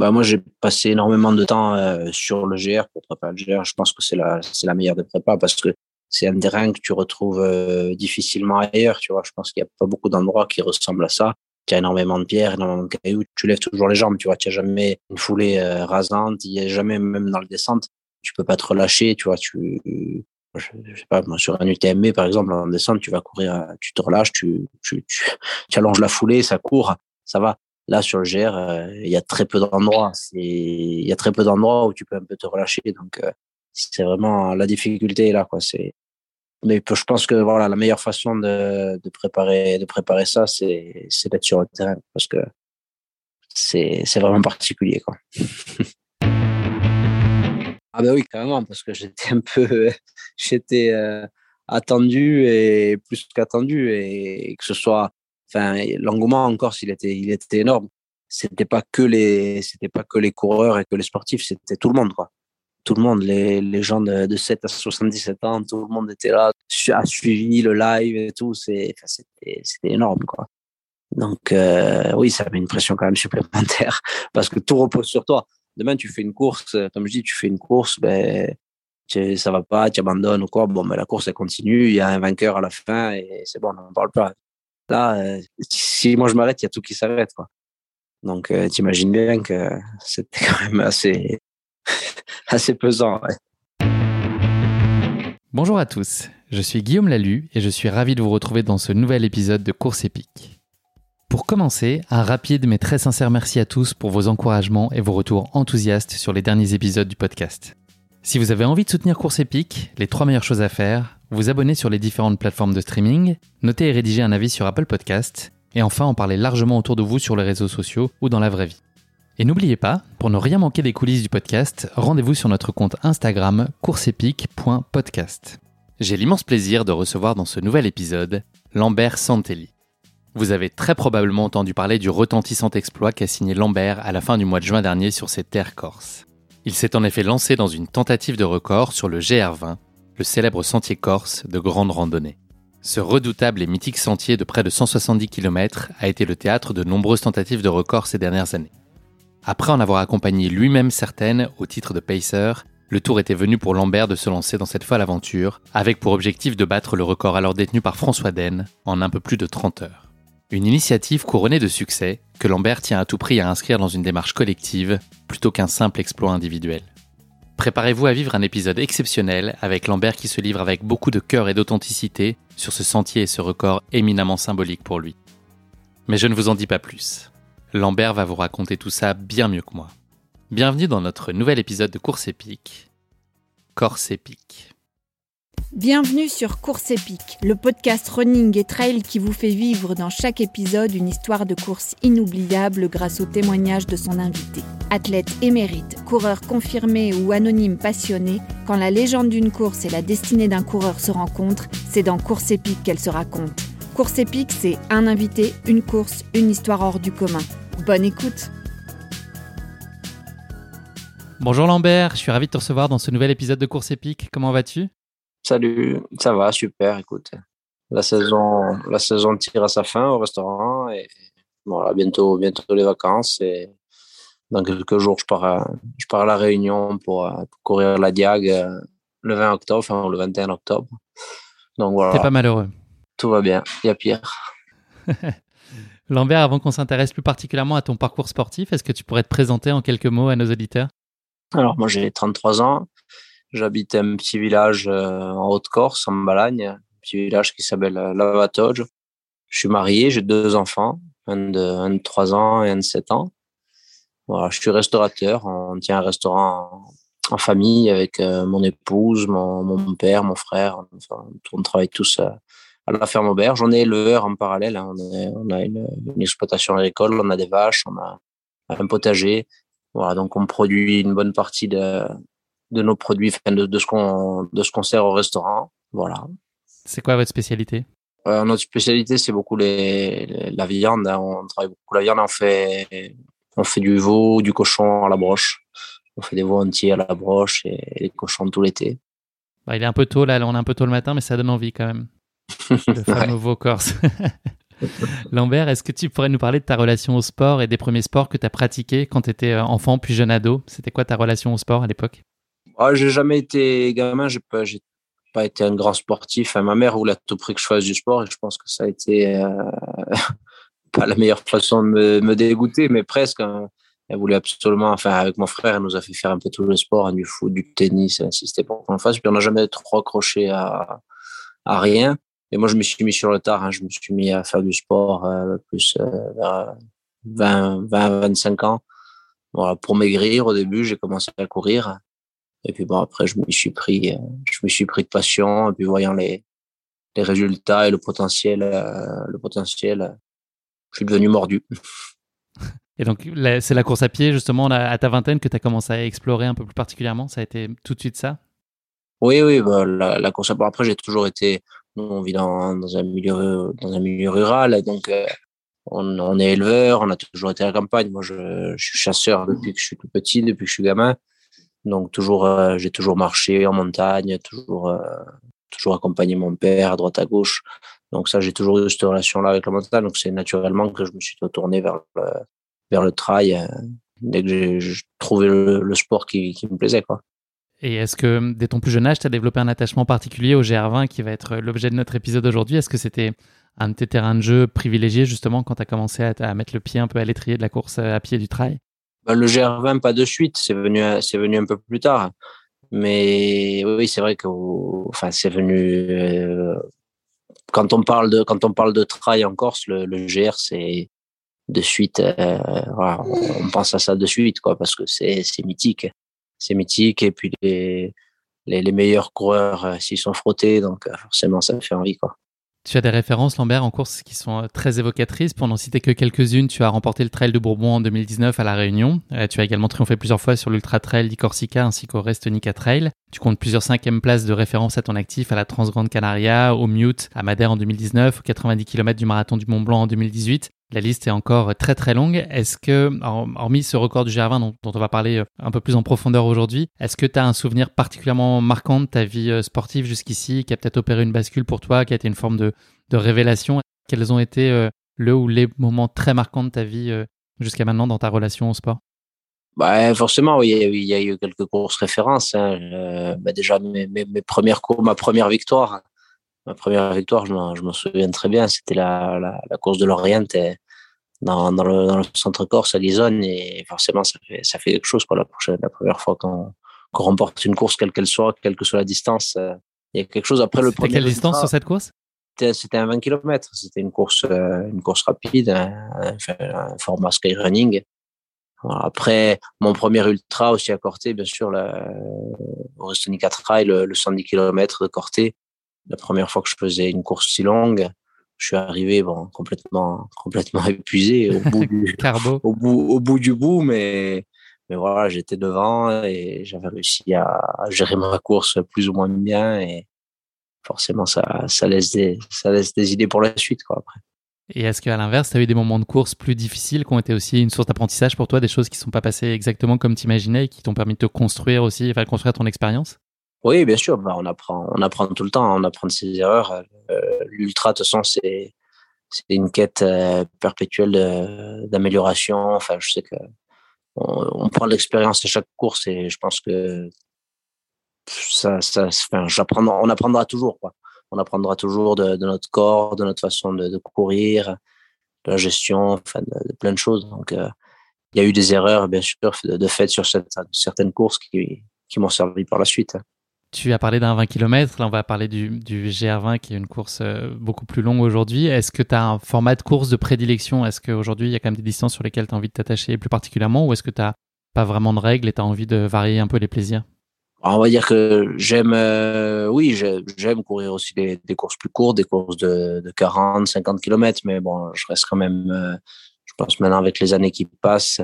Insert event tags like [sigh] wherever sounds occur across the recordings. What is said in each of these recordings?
bah moi, j'ai passé énormément de temps euh, sur le GR pour préparer le GR. Je pense que c'est la, c'est la meilleure des prépas parce que c'est un terrain que tu retrouves euh, difficilement ailleurs. Tu vois, je pense qu'il n'y a pas beaucoup d'endroits qui ressemblent à ça. Il y a énormément de pierres, énormément de cailloux. Tu lèves toujours les jambes. Tu vois, tu jamais une foulée euh, rasante. Il n'y a jamais, même dans le descente, tu peux pas te relâcher. Tu vois, tu, je, sais pas, moi, sur un UTMB, par exemple, en descente, tu vas courir, tu te relâches, tu, tu, tu, tu allonges la foulée, ça court, ça va. Là, sur le GR, euh, il y a très peu d'endroits. Il y a très peu d'endroits où tu peux un peu te relâcher. Donc, euh, c'est vraiment la difficulté là, quoi. Mais je pense que voilà, la meilleure façon de, de préparer, de préparer ça, c'est, c'est d'être sur le terrain parce que c'est, c'est vraiment particulier, quoi. [laughs] ah ben oui, carrément, parce que j'étais un peu, [laughs] j'étais euh, attendu et plus qu'attendu et que ce soit enfin, l'engouement en Corse, il était, il était énorme. C'était pas que les, c'était pas que les coureurs et que les sportifs, c'était tout le monde, quoi. Tout le monde, les, les gens de, de 7 à 77 ans, tout le monde était là, a suivi le live et tout. C'était, c'était énorme, quoi. Donc, euh, oui, ça met une pression quand même supplémentaire [laughs] parce que tout repose sur toi. Demain, tu fais une course, comme je dis, tu fais une course, ben, ça va pas, tu abandonnes ou quoi. Bon, mais ben, la course, elle continue, il y a un vainqueur à la fin et c'est bon, on n'en parle pas. Là, euh, si moi je m'arrête, il y a tout qui s'arrête. Quoi. Donc, euh, t'imagines bien que c'était [laughs] quand même assez, [laughs] assez pesant. Bonjour à tous, je suis Guillaume Lalu et je suis ravi de vous retrouver dans ce nouvel épisode de Course épique. Pour commencer, un rapide mais très sincère merci à tous pour vos encouragements et vos retours enthousiastes sur les derniers épisodes du podcast. Si vous avez envie de soutenir Course épique, les trois meilleures choses à faire, vous abonner sur les différentes plateformes de streaming, noter et rédiger un avis sur Apple Podcast, et enfin en parler largement autour de vous sur les réseaux sociaux ou dans la vraie vie. Et n'oubliez pas, pour ne rien manquer des coulisses du podcast, rendez-vous sur notre compte Instagram courseepic.podcast. J'ai l'immense plaisir de recevoir dans ce nouvel épisode Lambert Santelli. Vous avez très probablement entendu parler du retentissant exploit qu'a signé Lambert à la fin du mois de juin dernier sur ses terres corses. Il s'est en effet lancé dans une tentative de record sur le GR20 le célèbre sentier corse de grande randonnée. Ce redoutable et mythique sentier de près de 170 km a été le théâtre de nombreuses tentatives de record ces dernières années. Après en avoir accompagné lui-même certaines au titre de pacer, le tour était venu pour Lambert de se lancer dans cette folle aventure, avec pour objectif de battre le record alors détenu par François Den en un peu plus de 30 heures. Une initiative couronnée de succès que Lambert tient à tout prix à inscrire dans une démarche collective plutôt qu'un simple exploit individuel. Préparez-vous à vivre un épisode exceptionnel avec Lambert qui se livre avec beaucoup de cœur et d'authenticité sur ce sentier et ce record éminemment symbolique pour lui. Mais je ne vous en dis pas plus. Lambert va vous raconter tout ça bien mieux que moi. Bienvenue dans notre nouvel épisode de Course épique. Corse épique. Bienvenue sur Course épique, le podcast running et trail qui vous fait vivre dans chaque épisode une histoire de course inoubliable grâce au témoignage de son invité. Athlète émérite, coureur confirmé ou anonyme passionné, quand la légende d'une course et la destinée d'un coureur se rencontrent, c'est dans Course épique qu'elle se raconte. Course épique, c'est un invité, une course, une histoire hors du commun. Bonne écoute Bonjour Lambert, je suis ravi de te recevoir dans ce nouvel épisode de Course épique. Comment vas-tu? Salut, ça va, super, écoute. La saison, la saison tire à sa fin au restaurant et voilà, bientôt, bientôt les vacances et dans quelques jours, je pars à, je pars à la Réunion pour, euh, courir la Diag euh, le 20 octobre, enfin le 21 octobre. Donc voilà. T'es pas malheureux. Tout va bien, il y a pire. [laughs] Lambert, avant qu'on s'intéresse plus particulièrement à ton parcours sportif, est-ce que tu pourrais te présenter en quelques mots à nos auditeurs? Alors moi j'ai 33 ans, J'habite un petit village euh, en Haute-Corse, en Balagne, un petit village qui s'appelle euh, Lavatoge. Je suis marié, j'ai deux enfants, un de, un de 3 ans et un de 7 ans. Voilà, je suis restaurateur. On tient un restaurant en, famille avec euh, mon épouse, mon, mon, père, mon frère. Enfin, on travaille tous à, la ferme auberge. On est éleveur en parallèle. Hein. On, est, on, a une, une, exploitation agricole, on a des vaches, on a un potager. Voilà, donc on produit une bonne partie de, de nos produits, de, de ce qu'on de ce qu'on sert au restaurant. Voilà. C'est quoi votre spécialité? Euh, Notre spécialité, c'est beaucoup les, la viande. Hein. On travaille beaucoup la viande. On fait on fait du veau, du cochon à la broche. On fait des veaux entiers à la broche et, des cochons tout l'été. Bah, il est un peu tôt là, on est un peu tôt le matin, mais ça donne envie quand même. [laughs] Le fameux veau corse. [laughs] Lambert, est-ce que tu pourrais nous parler de ta relation au sport et des premiers sports que tu as pratiqués quand tu étais enfant puis jeune ado? C'était quoi ta relation au sport à l'époque? Ah, J'ai jamais été gamin, j'ai pas, pas été un grand sportif. ma mère voulait tout prix que je fasse du sport et je pense que ça a été euh, [laughs] pas la meilleure façon de me, dégoûter, mais presque. Hein. Elle voulait absolument, enfin, avec mon frère, elle nous a fait faire un peu tout le sport, hein, du foot, du tennis, elle insistait pour qu'on le fasse. Puis on n'a jamais trop accroché à, à rien. Et moi, je me suis mis sur le tard. Hein. Je me suis mis à faire du sport euh, plus euh, vers 20, 20, 25 ans. Voilà, pour maigrir, au début, j'ai commencé à courir. Et puis bon, après, je me suis pris, euh, je me suis pris de passion. Et puis voyant les, les résultats et le potentiel, euh, le potentiel, je suis devenu mordu. [laughs] Et donc, c'est la course à pied, justement, à ta vingtaine, que tu as commencé à explorer un peu plus particulièrement. Ça a été tout de suite ça? Oui, oui. Bah, la, course à pied. Après, j'ai toujours été. On vit dans, dans, un milieu, dans un milieu rural. Donc, euh, on, on, est éleveur. On a toujours été à la campagne. Moi, je, je, suis chasseur depuis que je suis tout petit, depuis que je suis gamin. Donc toujours, euh, j'ai toujours marché en montagne, toujours, euh, toujours accompagné mon père à droite à gauche. Donc ça, j'ai toujours eu cette relation-là avec la montagne. Donc c'est naturellement que je me suis tourné vers le, vers le trail euh, dès que j'ai trouvé le, sport qui, me plaisait. Et est-ce que dès ton plus jeune âge, tu as développé un attachement particulier au GR20 qui va être l'objet de notre épisode aujourd'hui? Est-ce que c'était un de tes terrains de jeu privilégiés justement quand tu as commencé à, à, mettre le pied un peu à l'étrier de la course à pied du trail? Bah, le GR20, pas de suite, c'est venu, c'est venu un peu plus tard. Mais oui, c'est vrai que, enfin, c'est venu. Euh, quand on parle de quand on parle de trail en Corse, le, GR, c'est de suite. Euh, voilà, on pense à ça de suite, quoi, parce que c'est mythique, c'est mythique. Et puis les les, les meilleurs coureurs euh, s'y sont frottés, donc forcément, ça fait envie, quoi. Tu as des références, Lambert, en course qui sont euh, très évocatrices. Pour n'en citer que quelques-unes, tu as remporté le Trail de Bourbon en 2019 à La Réunion. Euh, tu as également triomphé plusieurs fois sur l'Ultra Trail d'Icorsica ainsi qu'au Restonica Trail. Tu comptes plusieurs cinquièmes places de référence à ton actif à la Transgrande Canaria, au Mute, à Madère en 2019, aux 90 km du Marathon du Mont Blanc en 2018. La liste est encore très très longue. Est-ce que, hormis ce record du GR20 dont, on va parler euh, un peu plus en profondeur aujourd'hui, est-ce que tu as un souvenir particulièrement marquant de ta vie euh, sportive jusqu'ici, qui a peut-être opéré une bascule pour toi, qui a été une forme de, révélation? Quels ont été euh, le ou les moments très marquants de ta vie jusqu'à maintenant dans ta relation au sport? Bah, forcément, oui, il y a eu quelques courses références. Hein. Bah, déjà, mes, premières courses, ma première victoire, ma première victoire, je m'en souviens très bien, c'était la, la, la, course de l'Orient dans, dans, le, dans le centre Corse à Lisonne et forcément ça fait, ça fait quelque chose quoi, la, prochaine, la première fois qu'on qu remporte une course quelle qu'elle soit, quelle que soit la distance. Euh, il y a quelque chose après le premier. quelle distance sur cette course? C'était un 20 km. C'était une course, euh, une course rapide, un, un, format skyrunning. Après, mon premier ultra aussi à Corté, bien sûr, la, au Restonica Trail, le, le 110 km de Corté la première fois que je faisais une course si longue, je suis arrivé bon, complètement, complètement [laughs] épuisé au [laughs] bout, du, au, bout, au bout du bout, mais, mais voilà, j'étais devant et j'avais réussi à, gérer ma course plus ou moins bien et forcément, ça, ça, laisse, des, ça laisse des idées pour la suite quoi, après. Et est-ce qu'à l'inverse, tu as eu des moments de course plus difficiles qui ont été aussi une source d'apprentissage pour toi, des choses qui ne sont pas passées exactement comme tu imaginais et qui t'ont permis de te construire aussi, enfin, construire ton expérience? Oui, bien sûr. Bah, on apprend, on apprend tout le temps. On apprend de ses erreurs. Euh, L'ultra, de toute façon, c'est une quête euh, perpétuelle d'amélioration. Enfin, je sais que on, on prend l'expérience à chaque course et je pense que ça, ça, enfin, on apprendra toujours. Quoi. On apprendra toujours de, de, notre corps, de notre façon de, de courir, de la gestion, enfin, de, plein de choses. Donc, euh, il y a eu des erreurs, bien sûr, de, de fait sur cette, certaines courses qui, qui m'ont servi par la suite. Tu as parlé d'un 20 km, là on va parler du, du GR20 qui est une course euh, beaucoup plus longue aujourd'hui. Est-ce que tu as un format de course de prédilection? Est-ce qu'aujourd'hui il y a quand même des distances sur lesquelles tu as envie de t'attacher plus particulièrement? Ou est-ce que tu n'as pas vraiment de règles et tu as envie de varier un peu les plaisirs? On va dire que j'aime, euh, oui, j'aime courir aussi des, des, courses plus courtes, des courses de, de 40, 50 km, mais bon, je reste quand même, euh, je pense maintenant avec les années qui passent,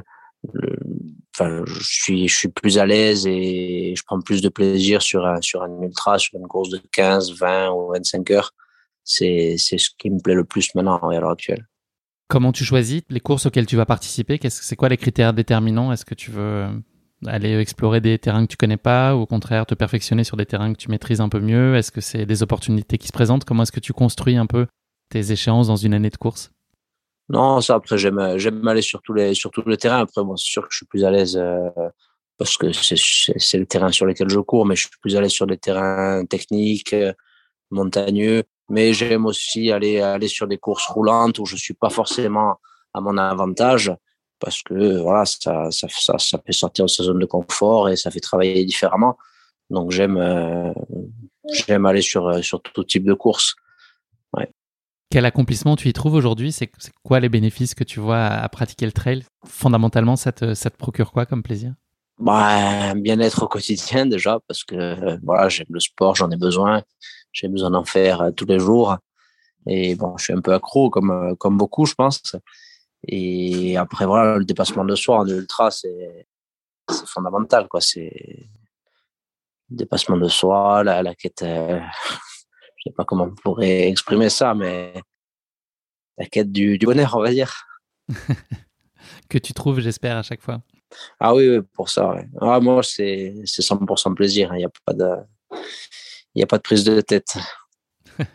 je suis, plus à l'aise et je prends plus de plaisir sur un, ultra, sur une course de 15, 20 ou 25 heures. C'est, ce qui me plaît le plus maintenant à l'heure actuelle. Comment tu choisis les courses auxquelles tu vas participer? Qu'est-ce, C'est quoi les critères déterminants? Est-ce que tu veux aller explorer des terrains que tu connais pas ou au contraire te perfectionner sur des terrains que tu maîtrises un peu mieux? Est-ce que c'est des opportunités qui se présentent? Comment est-ce que tu construis un peu tes échéances dans une année de course? Non, ça après j'aime j'aime aller sur tous les sur tous les terrains. Après bon, c'est sûr que je suis plus à l'aise parce que c'est le terrain sur lequel je cours, mais je suis plus à l'aise sur des terrains techniques, montagneux. Mais j'aime aussi aller aller sur des courses roulantes où je suis pas forcément à mon avantage parce que voilà ça ça, ça, ça fait sortir de sa zone de confort et ça fait travailler différemment. Donc j'aime euh, j'aime aller sur euh, sur tout type de course. Ouais. Quel accomplissement tu y trouves aujourd'hui? C'est quoi les bénéfices que tu vois à, pratiquer le trail? Fondamentalement, ça te, ça te procure quoi comme plaisir? Bah, bien-être au quotidien déjà parce que euh, voilà j'aime le sport, j'en ai besoin, j'ai besoin d'en faire tous les jours. Et bon je suis un peu accro comme comme beaucoup je pense. Et après voilà le dépassement de soi en ultra c'est fondamental quoi. C'est dépassement de soi, la, la quête, euh, sais pas comment on pourrait exprimer ça, mais la quête du, du bonheur, on va dire. [laughs] que tu trouves, j'espère, à chaque fois. Ah oui, oui pour ça. Ouais. Ah, moi, c'est 100% plaisir. Il n'y a, pas de, a pas de prise de tête. [laughs]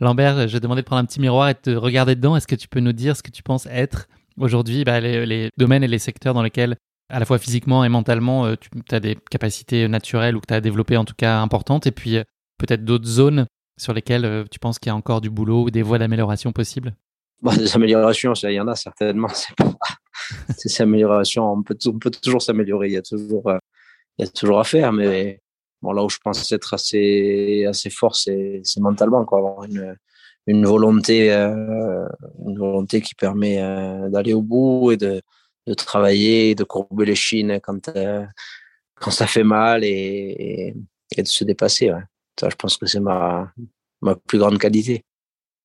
Lambert, je vais demander de prendre un petit miroir et de te regarder dedans. Est-ce que tu peux nous dire ce que tu penses être aujourd'hui bah, les, les, domaines et les secteurs dans lesquels à la fois physiquement et mentalement, euh, tu as des capacités naturelles ou que tu as développées en tout cas importantes, et puis euh, peut-être d'autres zones sur lesquelles euh, tu penses qu'il y a encore du boulot ou des voies d'amélioration possibles? Bah, Des améliorations, il y en a certainement. C'est [laughs] ces améliorations, on peut, toujours s'améliorer, il y a toujours, il y a toujours à faire, mais bon, là où je pense être assez, assez fort, c'est, mentalement, avoir une, une volonté, une volonté qui permet d'aller au bout et de, de travailler, de courber les chines quand, euh, quand ça fait mal et, de se dépasser. Je pense que c'est ma, plus grande qualité.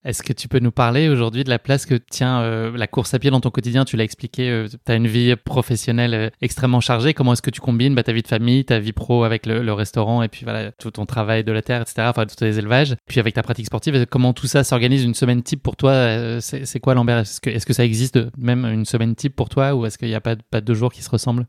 Est-ce que tu peux nous parler aujourd'hui de la place que tient euh, la course à pied dans ton quotidien? Tu l'as expliqué, euh, tu as une vie professionnelle extrêmement chargée. Comment est-ce que tu combines bah, ta vie de famille, ta vie pro avec le, restaurant et puis voilà tout ton travail de la terre, etc., enfin tous tes élevages, puis avec ta pratique sportive Comment tout ça s'organise une semaine type pour toi C'est quoi Lambert Est-ce que, ça existe même une semaine type pour toi ou est-ce qu'il n'y a pas deux jours qui se ressemblent?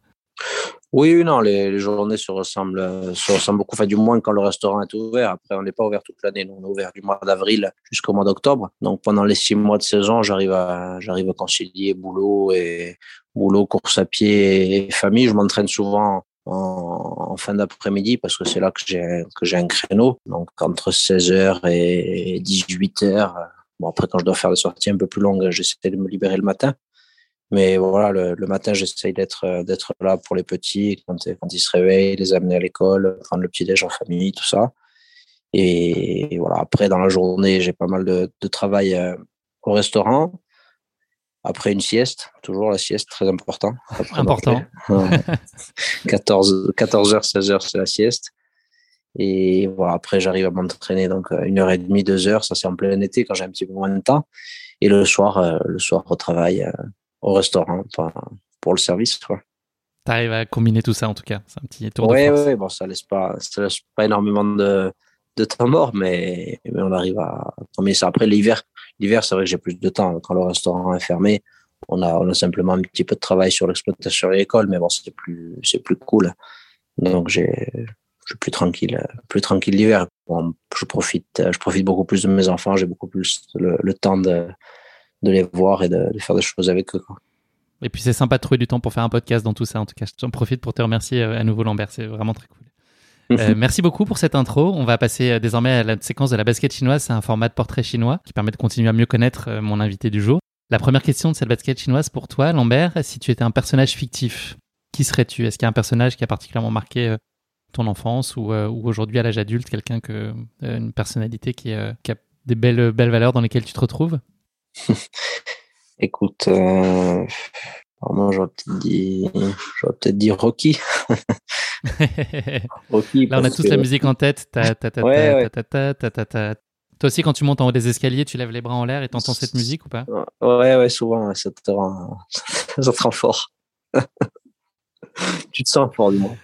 Oui, non, les, journées se ressemblent, euh, se ressemblent beaucoup, du moins quand le restaurant est ouvert. Après, on n'est pas ouvert toute l'année, on est ouvert du mois d'avril jusqu'au mois d'octobre. Donc, pendant les six mois de saison, j'arrive à, concilier boulot et boulot, course à pied et famille. Je m'entraîne souvent en, fin d'après-midi parce que c'est là que j'ai, que j'ai un créneau. Donc, entre 16h et 18h. Bon, après, quand je dois faire des sorties un peu plus longues, j'essaie de me libérer le matin. Mais voilà, le, le matin, j'essaye d'être euh, d'être là pour les petits quand, quand ils se réveillent, les amener à l'école, prendre le petit déj en famille, tout ça. Et voilà, après dans la journée, j'ai pas mal de, de travail euh, au restaurant. Après une sieste, toujours la sieste, très important. important. 14, 14h, 16h, c'est la sieste. Et voilà, après, j'arrive à m'entraîner donc euh, une heure et demie, deux heures. Ça, c'est en plein été quand j'ai un petit peu moins de temps. Et le soir, le soir au travail, au restaurant pour le service. Tu arrives à combiner tout ça en tout cas. C'est un petit tour de force. Oui, bon, ça laisse pas, ça laisse pas énormément de, de temps mort, mais, mais on arrive à combiner ça. Après l'hiver, l'hiver, c'est vrai que j'ai plus de temps. Quand le restaurant est fermé, on a, on a simplement un petit peu de travail sur l'exploitation de l'école, mais bon, c'est plus, c'est plus cool. Donc j'ai, je suis plus tranquille, plus tranquille l'hiver. je profite, je profite beaucoup plus de mes enfants. J'ai beaucoup plus le temps de, de les voir et de, faire des choses avec eux. Et puis c'est sympa de trouver du temps pour faire un podcast dans tout ça. En tout cas, j'en profite pour te remercier euh, à nouveau Lambert, c'est vraiment très cool. Euh, merci beaucoup pour cette intro. On va passer euh, désormais à la séquence de la basket chinoise. C'est un format de portrait chinois qui permet de continuer à mieux connaître mon invité du jour. La première question de cette basket chinoise pour toi, Lambert, si tu étais un personnage fictif, qui serais-tu? Est-ce qu'il y a un personnage qui a particulièrement marqué ton enfance ou, aujourd'hui à l'âge adulte, quelqu'un que une personnalité qui, qui, a des belles belles valeurs dans lesquelles tu te retrouves? [laughs] Écoute, euh, moi j'aurais peut-être dit, j'aurais peut-être dit Rocky. [laughs] Rocky. Là, on a tous la musique en tête. Ta, ta, ta, ouais, ouais. Toi aussi, quand tu montes en haut des escaliers, tu lèves les bras en l'air et t'entends cette musique ou pas? Ouais, ouais, souvent, ça te rend, [laughs] ça te rend fort. tu te sens fort, du moins.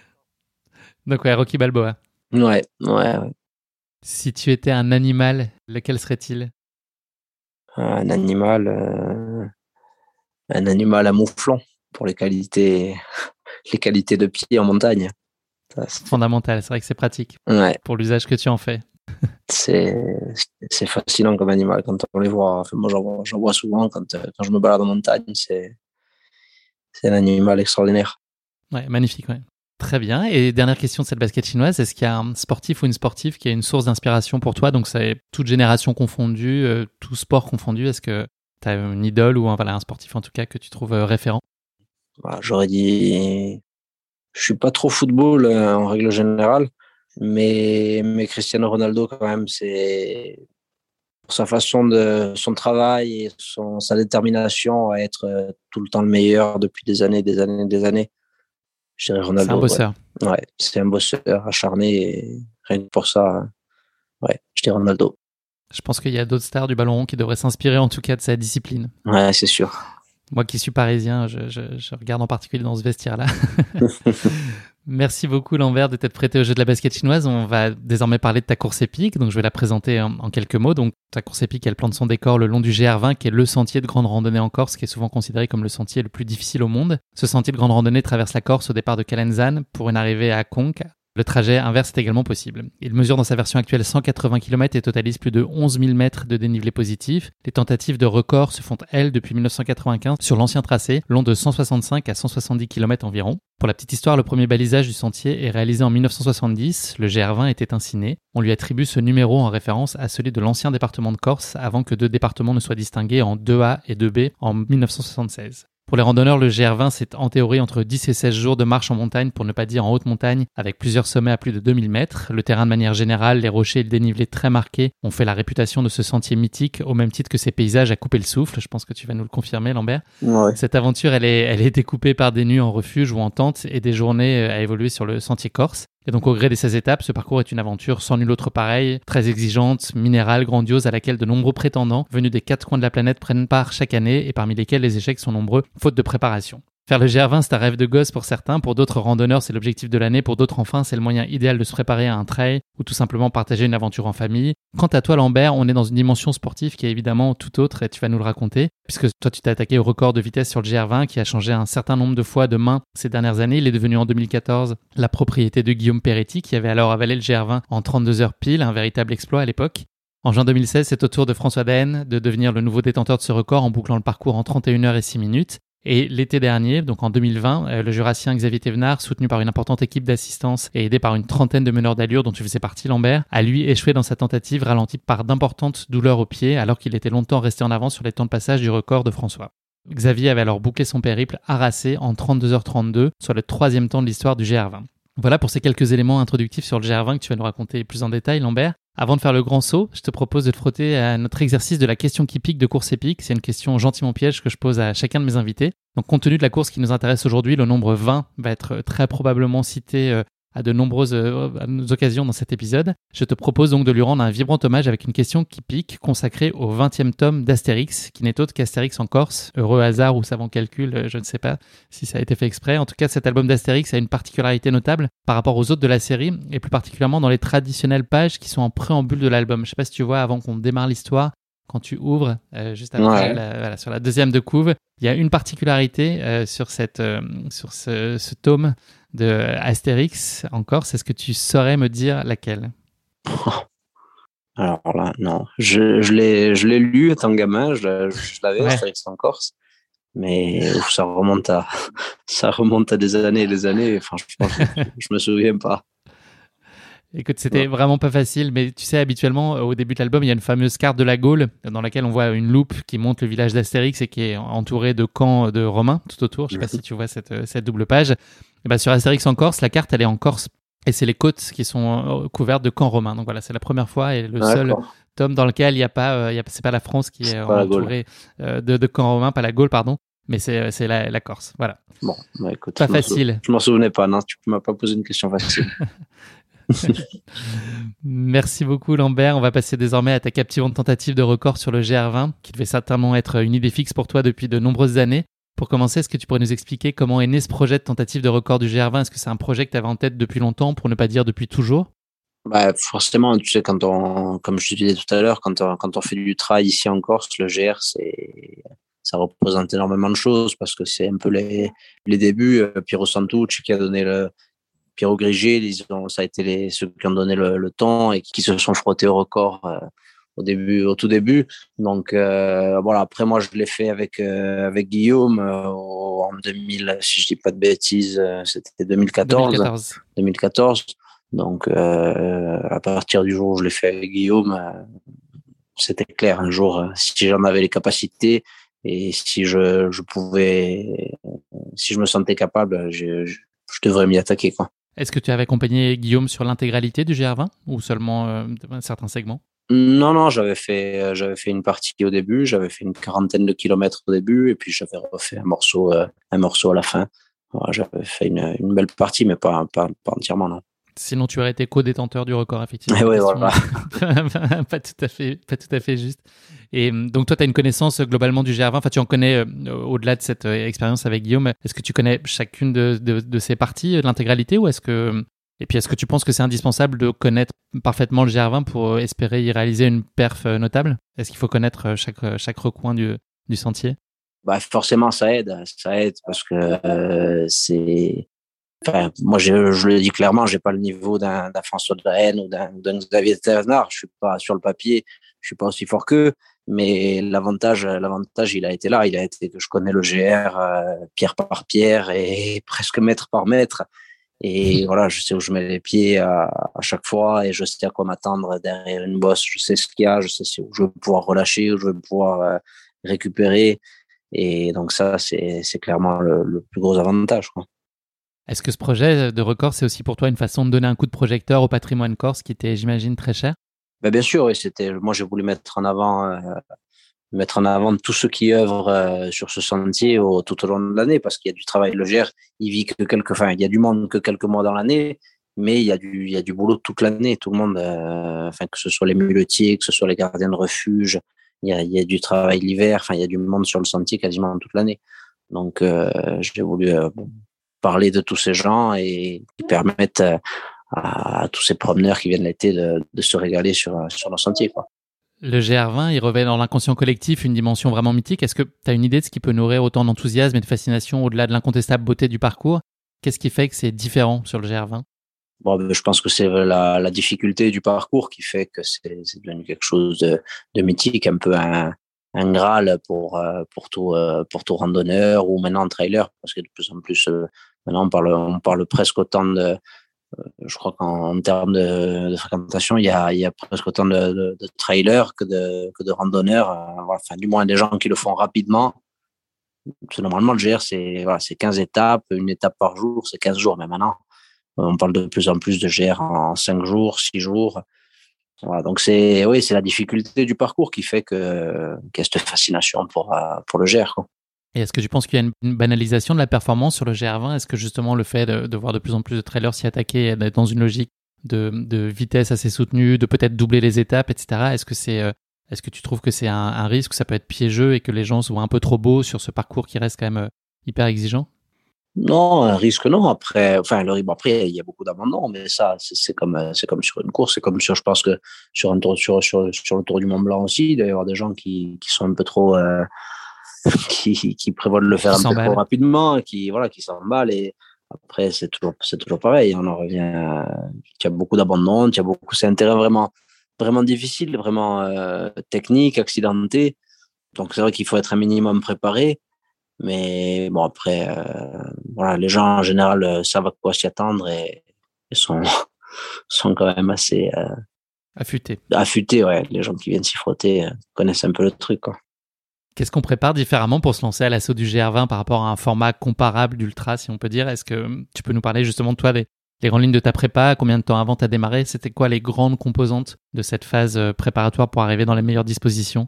Donc, ouais, Rocky Balboa. Ouais, ouais, ouais. Si tu étais un animal, lequel serait-il? Un animal, euh, un animal à mouflon pour les qualités, [laughs] les qualités de pied en montagne. C'est fondamental, c'est vrai que c'est pratique ouais. pour l'usage que tu en fais. c'est fascinant comme animal quand on les voit. moi, j'en vois, souvent quand, quand je me balade en montagne. C'est un animal extraordinaire. Ouais, magnifique, ouais. Très bien. Et dernière question de cette basket chinoise, est-ce qu'il y a un sportif ou une sportive qui a une source d'inspiration pour toi? Donc, c'est toute génération confondue, euh, tout sport confondu. Est-ce que tu as une idole ou un, voilà, un sportif en tout cas que tu trouves euh, référent? Bah, J'aurais dit. Je suis pas trop football euh, en règle générale, mais, mais Cristiano Ronaldo, quand même, c'est sa façon de son travail et son, sa détermination à être tout le temps le meilleur depuis des années, des années, des années. C'est un bosseur. Ouais, c'est un bosseur acharné et rien que pour ça, ouais, je dirais Ronaldo. Je pense qu'il y a d'autres stars du ballon rond qui devraient s'inspirer en tout cas de sa discipline. Ouais, c'est sûr. Moi qui suis parisien, je, je regarde en particulier dans ce vestiaire-là. [laughs] Merci beaucoup Lambert de t'être prêté au jeu de la basket chinoise. On va désormais parler de ta course épique, donc je vais la présenter en, quelques mots. Donc ta course épique, elle plante son décor le long du GR20, qui est le sentier de grande randonnée en Corse, qui est souvent considéré comme le sentier le plus difficile au monde. Ce sentier de grande randonnée traverse la Corse au départ de Calenzane pour une arrivée à Conques, le trajet inverse est également possible. Il mesure dans sa version actuelle 180 km et totalise plus de 11 000 mètres de dénivelé positif. Les tentatives de record se font, elles, depuis 1995 sur l'ancien tracé, long de 165 à 170 km environ. Pour la petite histoire, le premier balisage du sentier est réalisé en 1970. Le GR20 était ainsi né. On lui attribue ce numéro en référence à celui de l'ancien département de Corse avant que deux départements ne soient distingués en 2A et 2B en 1976. Pour les randonneurs, le GR20, c'est en théorie entre 10 et 16 jours de marche en montagne, pour ne pas dire en haute montagne, avec plusieurs sommets à plus de 2000 mètres. Le terrain de manière générale, les rochers et le dénivelé très marqués ont fait la réputation de ce sentier mythique, au même titre que ces paysages à couper le souffle. Je pense que tu vas nous le confirmer, Lambert. Cette aventure, elle est, elle est découpée par des nuits en refuge ou en tente et des journées à évoluer sur le sentier corse. Et donc au gré de ces étapes, ce parcours est une aventure sans nul autre pareil, très exigeante, minérale, grandiose, à laquelle de nombreux prétendants venus des quatre coins de la planète prennent part chaque année et parmi lesquels les échecs sont nombreux, faute de préparation. Faire le GR20, c'est un rêve de gosse pour certains, pour d'autres randonneurs, c'est l'objectif de l'année, pour d'autres enfin, c'est le moyen idéal de se préparer à un trail ou tout simplement partager une aventure en famille. Quant à toi, Lambert, on est dans une dimension sportive qui est évidemment tout autre et tu vas nous le raconter, puisque toi, tu t'es attaqué au record de vitesse sur le GR20 qui a changé un certain nombre de fois de main ces dernières années. Il est devenu en 2014 la propriété de Guillaume Peretti qui avait alors avalé le GR20 en 32 heures pile, un véritable exploit à l'époque. En juin 2016, c'est au tour de François Daen de devenir le nouveau détenteur de ce record en bouclant le parcours en 31 heures et 6 minutes. Et l'été dernier, donc en 2020, euh, le jurassien Xavier Thévenard, soutenu par une importante équipe d'assistance et aidé par une trentaine de meneurs d'allure dont tu faisais partie Lambert, a lui échoué dans sa tentative ralenti par d'importantes douleurs aux pieds alors qu'il était longtemps resté en avance sur les temps de passage du record de François. Xavier avait alors bouclé son périple harassé en 32h32, soit le troisième temps de l'histoire du GR20. Voilà pour ces quelques éléments introductifs sur le GR20 que tu vas nous raconter plus en détail, Lambert. Avant de faire le grand saut, je te propose de te frotter à notre exercice de la question qui pique de course épique. C'est une question gentiment piège que je pose à chacun de mes invités. Donc, compte tenu de la course qui nous intéresse aujourd'hui, le nombre 20 va être très probablement cité euh, à de nombreuses euh, occasions dans cet épisode. Je te propose donc de lui rendre un vibrant hommage avec une question qui pique, consacrée au 20e tome d'Astérix, qui n'est autre qu'Astérix en Corse. Heureux hasard ou savant calcul, euh, je ne sais pas si ça a été fait exprès. En tout cas, cet album d'Astérix a une particularité notable par rapport aux autres de la série, et plus particulièrement dans les traditionnelles pages qui sont en préambule de l'album. Je ne sais pas si tu vois, avant qu'on démarre l'histoire, quand tu ouvres, euh, juste après, voilà, sur la deuxième de couve, il y a une particularité sur, cette, sur ce, ce tome de Astérix encore, c'est ce que tu saurais me dire laquelle [laughs] Alors là, non. Je, je l'ai lu étant gamin, je, je l'avais, Astérix en Corse. Mais ça, remonte à, [laughs] ça remonte à des années et des années. Franchement, je, je me souviens pas. Écoute, c'était vraiment pas facile, mais tu sais, habituellement, au début de l'album, il y a une fameuse carte de la Gaule dans laquelle on voit une loupe qui montre le village d'Astérix et qui est entouré de camps de Romains tout autour. Je sais pas si tu vois cette, cette double page. Et ben, sur Astérix en Corse, la carte, elle est en Corse. Et c'est les côtes qui sont euh, couvertes de camps romains. Donc voilà, c'est la première fois et le seul tome dans lequel il n'y a pas, euh, c'est pas la France qui est, entourée euh, de, de camps romains, pas la Gaule, pardon mais c'est la, la, Corse. Voilà. Bon, bah écoute, pas facile. Je m'en souvenais pas, non, tu m'as pas posé une question facile. [laughs] Merci beaucoup Lambert. On va passer désormais à ta captivante tentative de record sur le GR20, qui devait certainement être une idée fixe pour toi depuis de nombreuses années. Pour commencer, est-ce que tu pourrais nous expliquer comment est né ce projet de tentative de record du GR20 Est-ce que c'est un projet que tu avais en tête depuis longtemps, pour ne pas dire depuis toujours? Bah, forcément, tu sais, quand on, comme je te disais tout à l'heure, quand on, quand on fait du trail ici en Corse, le GR, c'est, ça représente énormément de choses parce que c'est un peu les, les débuts. Euh, Piero Santucci qui a donné le, Pierrot Grigé, ça a été les, ceux qui ont donné le, le ton et qui se sont frottés au record au début, au tout début. Donc euh, voilà. Après moi, je l'ai fait avec euh, avec Guillaume euh, en 2000, si je dis pas de bêtises, c'était 2014. 2014. 2014. Donc à partir du jour où je l'ai fait avec Guillaume, c'était clair. Un jour, si j'en avais les capacités et si je, je pouvais, si je me sentais capable, je, je, je devrais m'y attaquer quoi. Est-ce que tu avais accompagné Guillaume sur l'intégralité du GR20 ou seulement un certain segment non, non, j'avais fait, euh, fait une partie au début, j'avais fait une quarantaine de kilomètres au début, et puis j'avais refait un morceau, euh, un morceau à la fin. j'avais fait une, une, belle partie, mais pas, pas, pas entièrement, non. Sinon, tu aurais été co-détenteur du record, effectivement. Oui, voilà. [laughs] pas, tout à fait, pas tout à fait juste. Et donc, toi, tu as une connaissance globalement du GR20. Enfin, tu en connais euh, au-delà de cette expérience avec Guillaume. Est-ce que tu connais chacune de, de, de ces parties, l'intégralité, ou est-ce que et puis, est-ce que tu penses que c'est indispensable de connaître parfaitement le GR20 pour euh, espérer y réaliser une perf euh, notable? Est-ce qu'il faut connaître euh, chaque, chaque recoin du, du sentier? Bah, Forcément, ça aide. Ça aide parce que c'est. Enfin, moi, je, je, le dis clairement, j'ai pas le niveau d'un François de Rennes ou d'un Xavier Ternard. Je suis pas sur le papier, je suis pas aussi fort qu'eux. Mais l'avantage, l'avantage, il a été là. Il a été que je connais le GR pierre par pierre et presque mètre par mètre. Et [laughs] voilà, je sais où je mets les pieds à, à chaque fois et je sais à quoi m'attendre derrière une bosse. Je sais ce qu'il y a, je sais où je vais pouvoir relâcher, où je vais pouvoir euh, récupérer. Et donc ça, c'est clairement le, le, plus gros avantage. Est-ce que ce projet de record, c'est aussi pour toi une façon de donner un coup de projecteur au patrimoine corse qui était, j'imagine, très cher? Ben Bien sûr, oui, c'était. Moi, j'ai voulu mettre en avant euh, mettre en avant tous ceux qui œuvrent euh, sur ce sentier au, tout au long de l'année parce qu'il y a du travail. Le GER, il vit que quelques, enfin, il y a du monde que quelques mois dans l'année, mais il y a du, il y a du boulot toute l'année. Tout le monde, euh, que ce soit les muletiers, que ce soit les gardiens de refuge, il y a, il y a du travail l'hiver, enfin, il y a du monde sur le sentier quasiment toute l'année. Donc, euh, j'ai voulu parler de tous ces gens et qui permettent à, à, tous ces promeneurs qui viennent l'été de, de, se régaler sur, sur le sentier, quoi. Le GR20, il revêt dans l'inconscient collectif une dimension vraiment mythique. Est-ce que tu as une idée de ce qui peut nourrir autant d'enthousiasme et de fascination au-delà de l'incontestable beauté du parcours? Qu'est-ce qui fait que c'est différent sur le GR20 bon, ben, Je pense que c'est la, la, difficulté du parcours qui fait que c'est devenu quelque chose de, de, mythique, un peu un, un graal pour, euh, pour, tout, euh, pour tout randonneur ou maintenant trailer, parce que de plus en plus, euh, maintenant on parle, on parle presque autant de, euh, je crois qu'en termes de, fréquentation, il y a, il y a presque autant de, trailers que de, que de randonneurs. Euh, enfin, du moins des gens qui le font rapidement. Normalement, le GR, c'est voilà, 15 étapes, une étape par jour, c'est 15 jours. Mais maintenant, on parle de plus en plus de GR en 5 jours, 6 jours. Voilà, donc c'est oui, la difficulté du parcours qui fait qu'il y a cette fascination pour euh, pour le GR. Quoi. Et est-ce que tu penses qu'il y a une banalisation de la performance sur le GR20 Est-ce que justement le fait de, voir de plus en plus de trailers s'y attaquer d'être dans une logique de, vitesse assez soutenue, de peut-être doubler les étapes, etc. Est-ce que c'est, euh, est-ce que tu trouves que c'est un, risque, ça peut être piégeux et que les gens soient un peu trop beaux sur ce parcours qui reste quand même euh, hyper exigeant? Non, un risque non. Après, enfin le après il y a beaucoup d'abandon, mais ça c'est comme euh, c'est comme sur une course, c'est comme sur je pense que sur un tour sur le Tour du Mont Blanc aussi, il doit y avoir des gens qui, qui sont un peu trop [laughs] qui, qui prévoit de le faire un peu trop rapidement, qui voilà, qui s'emballe et après c'est toujours c'est toujours pareil. On en revient. Il y a beaucoup d'abandon, il y a beaucoup. C'est un terrain vraiment vraiment difficile, vraiment euh, technique, accidenté. Donc c'est vrai qu'il faut être un minimum préparé. Mais bon après, euh, voilà, les gens en général euh, savent à quoi s'y attendre et, et, sont [laughs] sont quand même assez affûtés. Affûtés, ouais. Les gens qui viennent s'y frotter connaissent un peu le truc. Quoi. Qu'est-ce qu'on prépare différemment pour se lancer à l'assaut du GR20 par rapport à un format comparable d'ultra, si on peut dire? Est-ce que tu peux nous parler justement, toi, des les grandes lignes de ta prépa? Combien de temps avant tu as démarré? C'était quoi les grandes composantes de cette phase euh, préparatoire pour arriver dans les meilleures dispositions?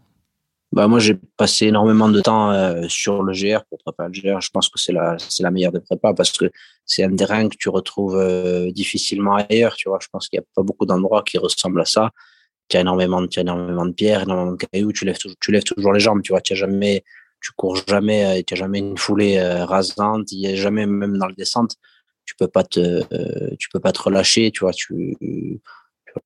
Bah moi, j'ai passé énormément de temps euh, sur le GR pour préparer le GR. Je pense que c'est la, meilleure des prépas parce que c'est un terrain que tu retrouves euh, difficilement ailleurs. Je pense qu'il n'y a pas beaucoup d'endroits qui ressemblent à ça tu as énormément énormément de pierres, énormément de cailloux, tu lèves, tu lèves toujours les jambes, tu vois, tu jamais, tu cours jamais, euh, tu as jamais une foulée euh, rasante, il y a jamais, même dans le descente, tu peux pas te, euh, tu peux pas te relâcher, tu vois, tu,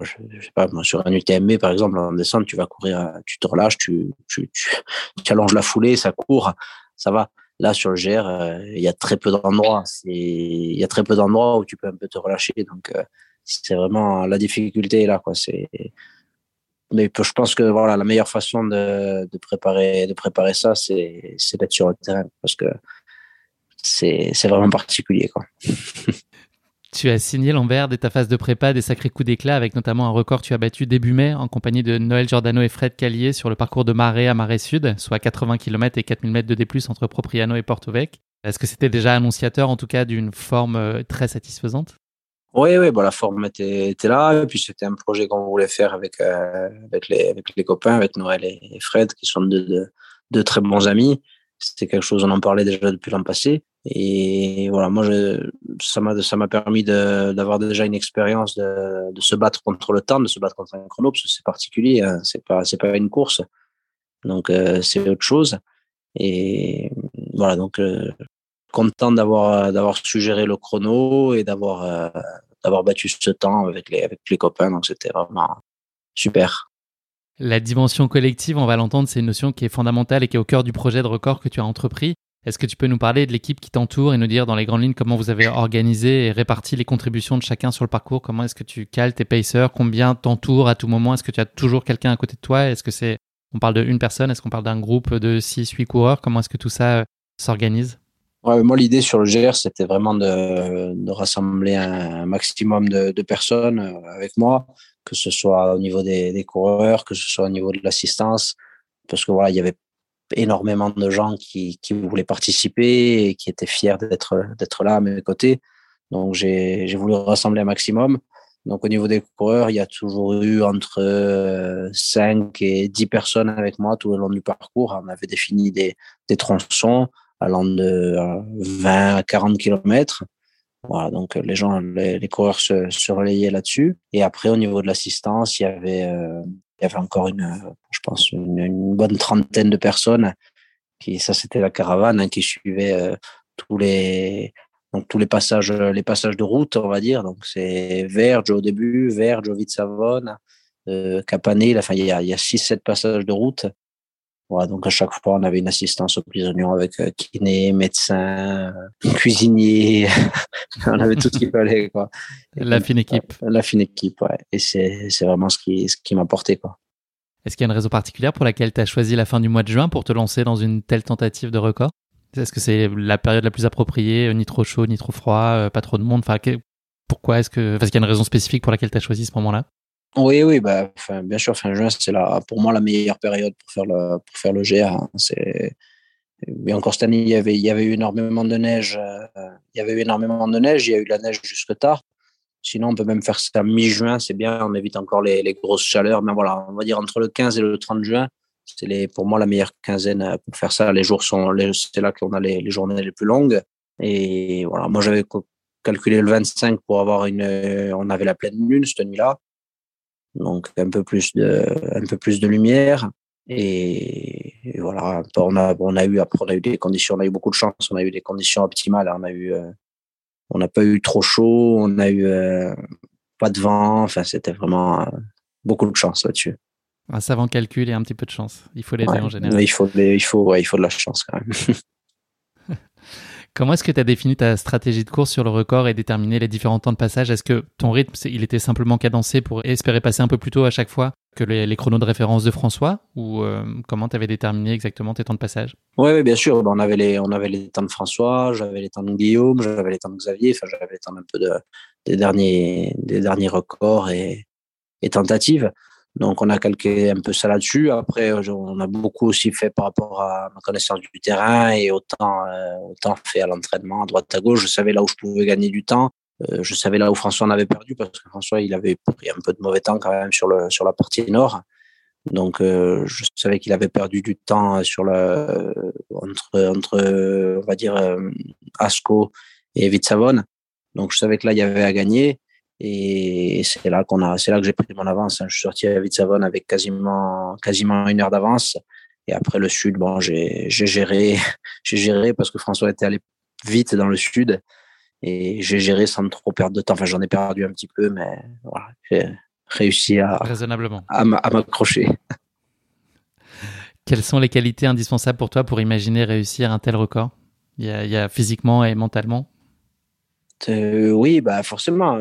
je, sais pas, sur un UTMB, par exemple, en descente, tu vas courir, tu te relâches, tu, tu, [laughs] tu, allonges la foulée, ça court, ça va. Là, sur le GR, euh, il y a très peu d'endroits. Il y a très peu d'endroits où tu peux un peu te relâcher. Donc, euh, c'est vraiment la difficulté là, quoi. C'est, mais je pense que voilà, la meilleure façon de, préparer, de préparer ça, c'est, d'être sur le terrain parce que c'est, vraiment particulier, quoi. [laughs] Tu as signé Lambert dès ta phase de prépa des sacrés coups d'éclat avec notamment un record que tu as battu début mai en compagnie de Noël Giordano et Fred Callier sur le parcours de Marais à Marais Sud, soit 80 km et 4000 mètres de D+, entre Propriano et Porto Vec. Est-ce que c'était déjà annonciateur en tout cas d'une forme euh, très satisfaisante? Oui, oui, bon, la forme était, était là et puis c'était un projet qu'on voulait faire avec, euh, avec, les, avec les copains, avec Noël et, Fred qui sont deux de très bons amis. C'était quelque chose, on en parlait déjà depuis l'an passé. Et voilà, moi, je, ça m'a, ça m'a permis de, d'avoir déjà une expérience de, de, se battre contre le temps, de se battre contre un chrono, parce que c'est particulier, hein, c'est pas, c'est pas une course. Donc, euh, c'est autre chose. Et voilà, donc, euh, content d'avoir, d'avoir suggéré le chrono et d'avoir, euh, d'avoir battu ce temps avec les, avec les copains. Donc, c'était vraiment super. La dimension collective, on va l'entendre, c'est une notion qui est fondamentale et qui est au cœur du projet de record que tu as entrepris. Est-ce que tu peux nous parler de l'équipe qui t'entoure et nous dire dans les grandes lignes comment vous avez organisé et réparti les contributions de chacun sur le parcours? Comment est-ce que tu cales tes pacers? Combien t'entoure à tout moment? Est-ce que tu as toujours quelqu'un à côté de toi? Est-ce que c'est on parle d'une personne? Est-ce qu'on parle d'un groupe de 6 8 coureurs? Comment est-ce que tout ça euh, s'organise? Ouais, moi l'idée sur le GR c'était vraiment de, de, rassembler un maximum de, de, personnes euh, avec moi, que ce soit au niveau des, des coureurs, que ce soit au niveau de l'assistance, parce que voilà il y avait énormément de gens qui, qui voulaient participer et qui étaient fiers d'être d'être là à mes côtés. Donc j'ai voulu rassembler un maximum. Donc au niveau des coureurs, il y a toujours eu entre 5 et 10 personnes avec moi tout au long du parcours. On avait défini des, des tronçons allant de 20 à 40 kilomètres. Voilà, donc les gens, les, les coureurs se, se relayaient là-dessus. Et après, au niveau de l'assistance, il y avait euh, il y avait encore une, je pense, une, bonne trentaine de personnes. Qui, ça, c'était la caravane hein, qui suivait euh, tous les, donc tous les passages, les passages de route, on va dire. Donc c'est Verge au début, Verge, Vitsavone, euh, Capanil. Enfin, il y a, il y a six, sept passages de route. Voilà, donc à chaque fois, on avait une assistance aux prisonniers avec euh, kiné, médecin, euh, cuisinier. [laughs] on avait tout ce qu'il fallait, quoi. La fine équipe. La fine équipe, ouais. Et c'est, c'est vraiment ce qui, ce qui m'a porté, quoi. Est-ce qu'il y a une raison particulière pour laquelle tu as choisi la fin du mois de juin pour te lancer dans une telle tentative de record? Est-ce que c'est la période la plus appropriée, ni trop chaud, ni trop froid, euh, pas trop de monde? Enfin, Pourquoi est-ce que. Parce qu'il y a une raison spécifique pour laquelle tu as choisi ce moment-là? Oui, oui, bah, bien sûr, fin juin, c'est pour moi la meilleure période pour faire le, pour faire le GA. Hein. C'est, encore cette année, il y avait, il y avait eu énormément de neige. Euh, il y avait eu énormément de neige. Il y a eu de la neige jusque tard. Sinon, on peut même faire ça mi-juin, c'est bien. On évite encore les, les, grosses chaleurs. Mais voilà, on va dire entre le 15 et le 30 juin, c'est pour moi la meilleure quinzaine euh, pour faire ça. Les jours sont, c'est là qu'on a les, les journées les plus longues. Et voilà, moi j'avais calculé le 25 pour avoir une, on avait la pleine lune cette nuit-là donc un peu plus de, un peu plus de lumière. Et, voilà, on a, on a eu après, on a eu des conditions, on a eu beaucoup de chance, on a eu des conditions optimales. On a eu, euh, on n'a pas eu trop chaud, on a eu euh, pas de vent. Enfin, c'était vraiment euh, beaucoup de chance là-dessus. Un savant calcul et un petit peu de chance. Il faut l'aider en général. Il faut, il faut, ouais, il faut de la chance quand même. [laughs] Comment est-ce que tu as défini ta stratégie de course sur le record et déterminé les différents temps de passage? Est-ce que ton rythme, il était simplement cadencé pour espérer passer un peu plus tôt à chaque fois que les, chronos de référence de François? Ou euh, comment tu avais déterminé exactement tes temps de passage? Oui, bien sûr. On avait, les, on avait les temps de François, j'avais les temps de Guillaume, j'avais les temps de Xavier, enfin, j'avais les temps un peu de, des, derniers, des derniers records et tentatives. Donc, on a calqué un peu ça là-dessus. Après, on a beaucoup aussi fait par rapport à ma connaissance du terrain et autant, euh, autant fait à l'entraînement, à droite à gauche. Je savais là où je pouvais gagner du temps. Euh, je savais là où François en avait perdu parce que François, il avait pris un peu de mauvais temps quand même sur, le, sur la partie nord. Donc, euh, je savais qu'il avait perdu du temps sur le, entre, entre, on va dire, Asco et Vitsavone. Donc, je savais que là, il y avait à gagner. Et c'est là qu'on a, c'est là que j'ai pris mon avance. Hein. Je suis sorti à Vitsavone avec quasiment, quasiment une heure d'avance. Et après le sud, bon, j'ai, j'ai géré, [laughs] j'ai géré parce que François était allé vite dans le sud et j'ai géré sans trop perdre de temps. Enfin, j'en ai perdu un petit peu, mais voilà, j'ai réussi à, raisonnablement, à m'accrocher. Quelles sont les qualités indispensables pour toi pour imaginer réussir un tel record? Il y, a, physiquement et mentalement? Oui, bah forcément.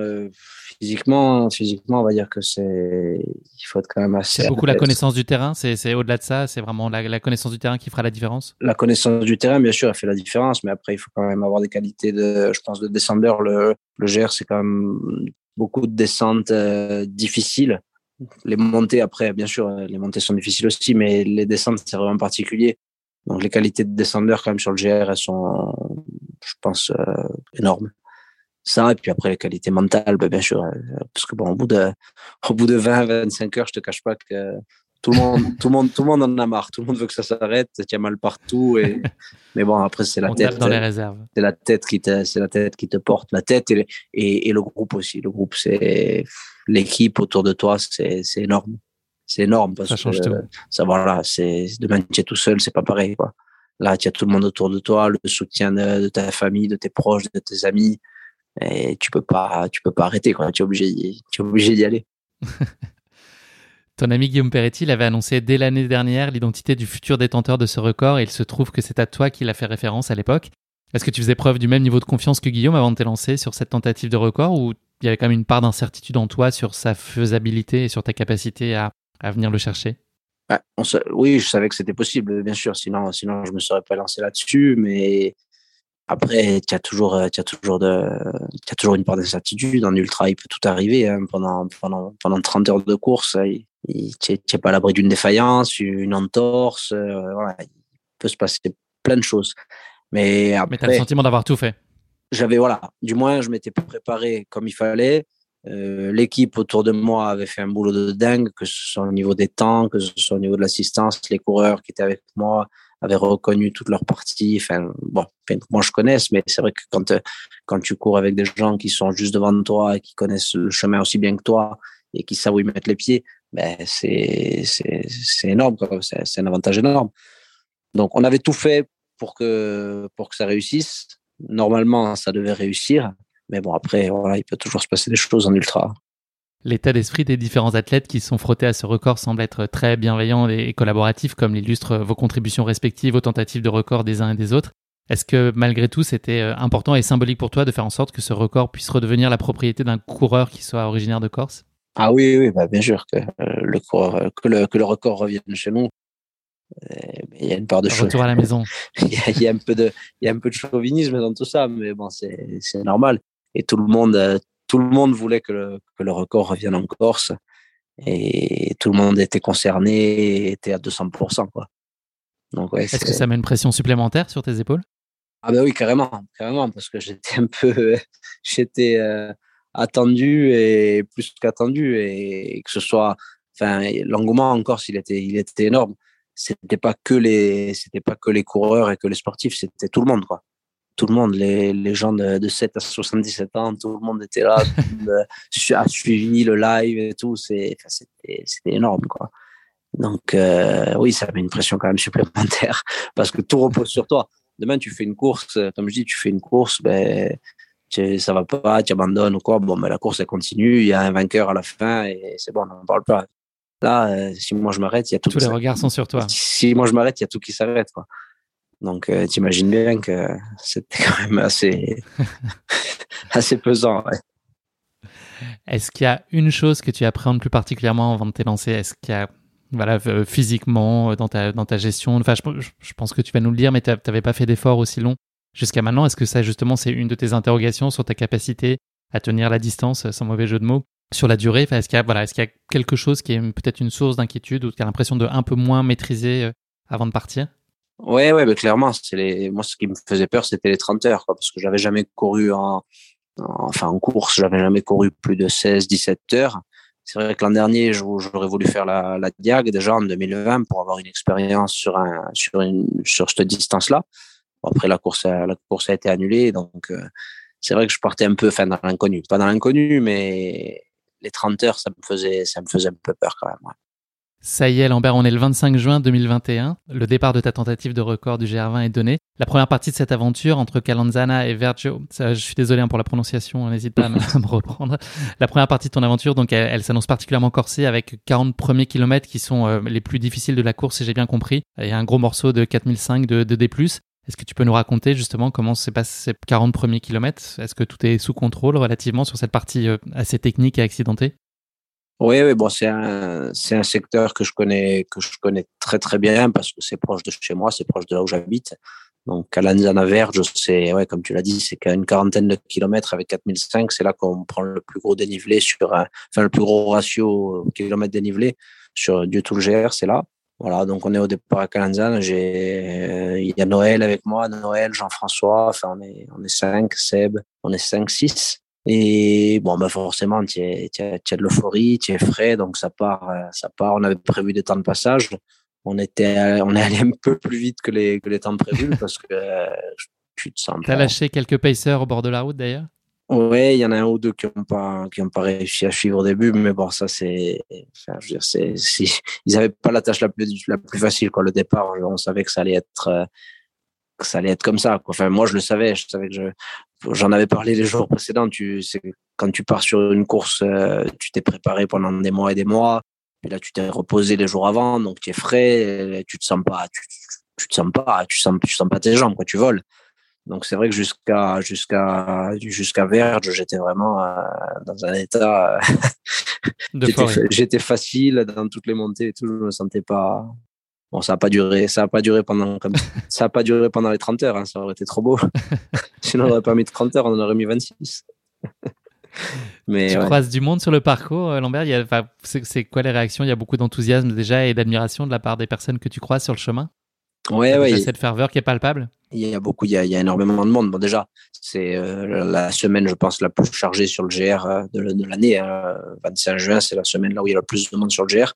physiquement, physiquement, on va dire que c'est. Il faut être quand même assez. C'est beaucoup la connaissance du terrain. C'est au-delà de ça. C'est vraiment la, connaissance du terrain qui fera la différence? La connaissance du terrain, bien sûr, elle fait la différence. Mais après, il faut quand même avoir des qualités de, je pense, de descendeur. Le, le GR, c'est quand même beaucoup de descentes difficiles les montées, après, bien sûr, euh, les montées sont difficiles aussi, mais les descentes, c'est vraiment particulier. Donc, les qualités de descendeur, quand même, sur le GR, elles sont, je pense, euh, énormes. Ça, et puis après, les qualités mentales, ben, bien sûr, euh, parce que bon, au bout de, au bout de 20, 25 heures, je te cache pas que tout le monde, [laughs] tout le monde, tout le monde en a marre. Tout le monde veut que ça s'arrête. Tu as mal partout. Et... [laughs] Mais bon, après, c'est la tête. dans les réserves. C'est la tête qui te, c'est la tête qui te porte. La tête et, et, et le groupe aussi. Le groupe, c'est l'équipe autour de toi, c'est, c'est énorme. C'est énorme parce ça change que tout. ça, voilà, c'est, demain, tu es tout seul, c'est pas pareil, quoi. Là, tu as tout le monde autour de toi, le soutien de, de, ta famille, de tes proches, de tes amis. Et tu peux pas, tu peux pas arrêter, quoi. Tu es obligé, tu es obligé d'y aller. [laughs] Ton ami Guillaume Peretti l'avait annoncé dès l'année dernière l'identité du futur détenteur de ce record et il se trouve que c'est à toi qu'il a fait référence à l'époque. Est-ce que tu faisais preuve du même niveau de confiance que Guillaume avant de te lancer sur cette tentative de record ou il y avait quand même une part d'incertitude en toi sur sa faisabilité et sur ta capacité à, à venir le chercher? Oui, je savais que c'était possible, bien sûr, sinon, sinon je ne me serais pas lancé là-dessus, mais après, tu as toujours, euh, tu as toujours de, tu as toujours une part d'incertitude. En ultra, il peut tout arriver hein, pendant, pendant, pendant 30 heures de course. Tu n'es pas à l'abri d'une défaillance, une entorse. Euh, voilà, il peut se passer plein de choses. Mais après, tu as le sentiment d'avoir tout fait. J'avais, voilà, du moins, je m'étais préparé comme il fallait. Euh, l'équipe autour de moi avait fait un boulot de dingue, que ce soit au niveau des temps, que ce soit au niveau de l'assistance, les coureurs qui étaient avec moi, avaient reconnu toutes leurs parties. Enfin, bon, moi je connais, mais c'est vrai que quand, quand tu cours avec des gens qui sont juste devant toi et qui connaissent le chemin aussi bien que toi et qui savent où ils mettent les pieds, ben c'est, c'est, c'est énorme, C'est, c'est un avantage énorme. Donc, on avait tout fait pour que, pour que ça réussisse. Normalement, ça devait réussir. Mais bon, après, voilà, il peut toujours se passer des choses en ultra. L'état d'esprit des différents athlètes qui sont frottés à ce record semble être très bienveillant et collaboratif, comme l'illustrent vos contributions respectives aux tentatives de record des uns et des autres. Est-ce que malgré tout, c'était euh, important et symbolique pour toi de faire en sorte que ce record puisse redevenir la propriété d'un coureur qui soit originaire de Corse? Ah oui, oui, bah bien sûr que, euh, le, coureur, que, le, que le record revienne chez nous. Euh, il y a une part de retour à la maison. [laughs] il, y a, un peu de, il y a un peu de chauvinisme dans tout ça, mais bon, c'est normal. Et tout le monde, tout le monde voulait que le, que le record revienne en Corse et tout le monde était concerné était à 200%. Quoi. Donc, ouais, Est-ce que ça met une pression supplémentaire sur tes épaules? Ah ben oui, carrément, carrément, parce que j'étais un peu, [laughs] j'étais euh, attendu et plus qu'attendu et que ce soit, enfin, l'engouement en Corse, il était, il était énorme. C'était pas que les, c'était pas que les coureurs et que les sportifs, c'était tout le monde, quoi tout le monde, les, les gens de, de, 7 à 77 ans, tout le monde était là, [laughs] a suivi le live et tout. C'était énorme, quoi. Donc, euh, oui, ça met une pression quand même supplémentaire [laughs] parce que tout repose sur toi. Demain, tu fais une course, comme je dis, tu fais une course, ben, ça va pas, tu abandonnes ou quoi. Bon, ben, la course, elle continue, il y a un vainqueur à la fin et c'est bon, on n'en parle pas. Là, euh, si moi je m'arrête, il y a tout. Tous les regards sont sur toi. Si moi je m'arrête, il y a tout qui s'arrête, quoi. Donc, euh, tu imagines bien que c'était quand même assez, [laughs] assez pesant. Est-ce qu'il y a une chose que tu appréhendes plus particulièrement avant de t'élancer? Est-ce qu'il y a, voilà, euh, physiquement, euh, dans ta, dans ta gestion? Enfin, je, pense que tu vas nous le dire, mais tu n'avais pas fait d'efforts aussi long jusqu'à maintenant. Est-ce que ça, justement, c'est une de tes interrogations sur ta capacité à tenir la distance, sans mauvais jeu de mots, sur la durée? Est-ce qu'il y, a, voilà, est qu'il y a quelque chose qui est peut-être une source d'inquiétude ou tu as l'impression de un peu moins maîtriser avant de partir? Ouais, ouais, mais clairement, c'est les, moi, ce qui me faisait peur, c'était les 30 heures, quoi, parce que j'avais jamais couru en, enfin, en course, j'avais jamais couru plus de 16, 17 heures. C'est vrai que l'an dernier, j'aurais voulu faire la, la Diag déjà en 2020 pour avoir une expérience sur un, sur une, sur cette distance-là. après, la course, la course a été annulée, donc, euh, c'est vrai que je partais un peu, enfin, dans l'inconnu. Pas dans l'inconnu, mais les 30 heures, ça me faisait, ça me faisait un peu peur quand même. Ça y est, Lambert, on est le 25 juin 2021. Le départ de ta tentative de record du GR20 est donné. La première partie de cette aventure entre Calanzana et Vergio, je suis désolé hein, pour la prononciation, hein, n'hésite pas à me, [laughs] reprendre. La première partie de ton aventure, donc, elle, s'annonce particulièrement corsée avec 40 premiers kilomètres qui sont euh, les plus difficiles de la course, si j'ai bien compris. A un gros morceau de 4005 de, D+. Est-ce que tu peux nous raconter justement comment se passent ces 40 premiers kilomètres? Est-ce que tout est sous contrôle relativement sur cette partie assez technique et accidentée? Oui, oui, bon, c'est un, c'est un secteur que je connais, que je connais très très bien parce que c'est proche de chez moi, c'est proche de là où j'habite. Donc, à Lanzana Verge, c'est, ouais, comme tu l'as dit, c'est qu'à une quarantaine de kilomètres avec 4005, c'est là qu'on prend le plus gros dénivelé sur, un, enfin, le plus gros ratio kilomètre dénivelé sur Dieu tout le GR, c'est là. Voilà, donc on est au départ à Calanzane. J'ai, il y a Noël avec moi, Noël, Jean-François. Enfin, on est, on est cinq, Seb, on est cinq, six. Et bon, bah forcément, tu as, de l'euphorie, tu es frais, donc ça part, euh, ça part. On avait prévu des temps de passage. On était, on est allé un peu plus vite que les, que les temps prévus parce que euh, tu te sens. T'as lâché quelques pacers au bord de la route d'ailleurs? Oui, il y en a un ou deux qui n'ont pas, qui ont pas réussi à suivre au début, mais bon, ça c'est, enfin, je veux dire, c'est, si, ils n'avaient pas la tâche la plus, la plus facile, quoi. Le départ, on savait que ça allait être, euh, que ça allait être comme ça. Quoi. Enfin, moi, je le savais. Je savais que je, j'en avais parlé les jours précédents. Tu, c'est quand tu pars sur une course, euh, tu t'es préparé pendant des mois et des mois. Puis là, tu t'es reposé les jours avant, donc tu es frais. Tu te sens pas, tu, tu te sens pas, tu sens, tu sens pas tes jambes, quoi. Tu voles. Donc c'est vrai que jusqu'à jusqu'à jusqu'à Verge, j'étais vraiment euh, dans un état. [laughs] j'étais facile dans toutes les montées et tout. Je me sentais pas Bon, ça n'a pas duré, ça a pas duré pendant, [laughs] ça a pas duré pendant les 30 heures, hein, ça aurait été trop beau. [laughs] Sinon, on n'aurait pas mis 30 heures, on en aurait mis 26. [laughs] Mais, tu croises du monde sur le parcours, euh, Lambert? C'est quoi les réactions? Il y a beaucoup d'enthousiasme déjà et d'admiration de la part des personnes que tu croises sur le chemin? Ouais, ouais. Cette ferveur qui est palpable? Il y a beaucoup, il y a, il y a énormément de monde. Bon, déjà, c'est euh, la semaine, je pense, la plus chargée sur le GR euh, de, l'année. 25 hein. juin, c'est la semaine là où il y a le plus de monde sur le GR.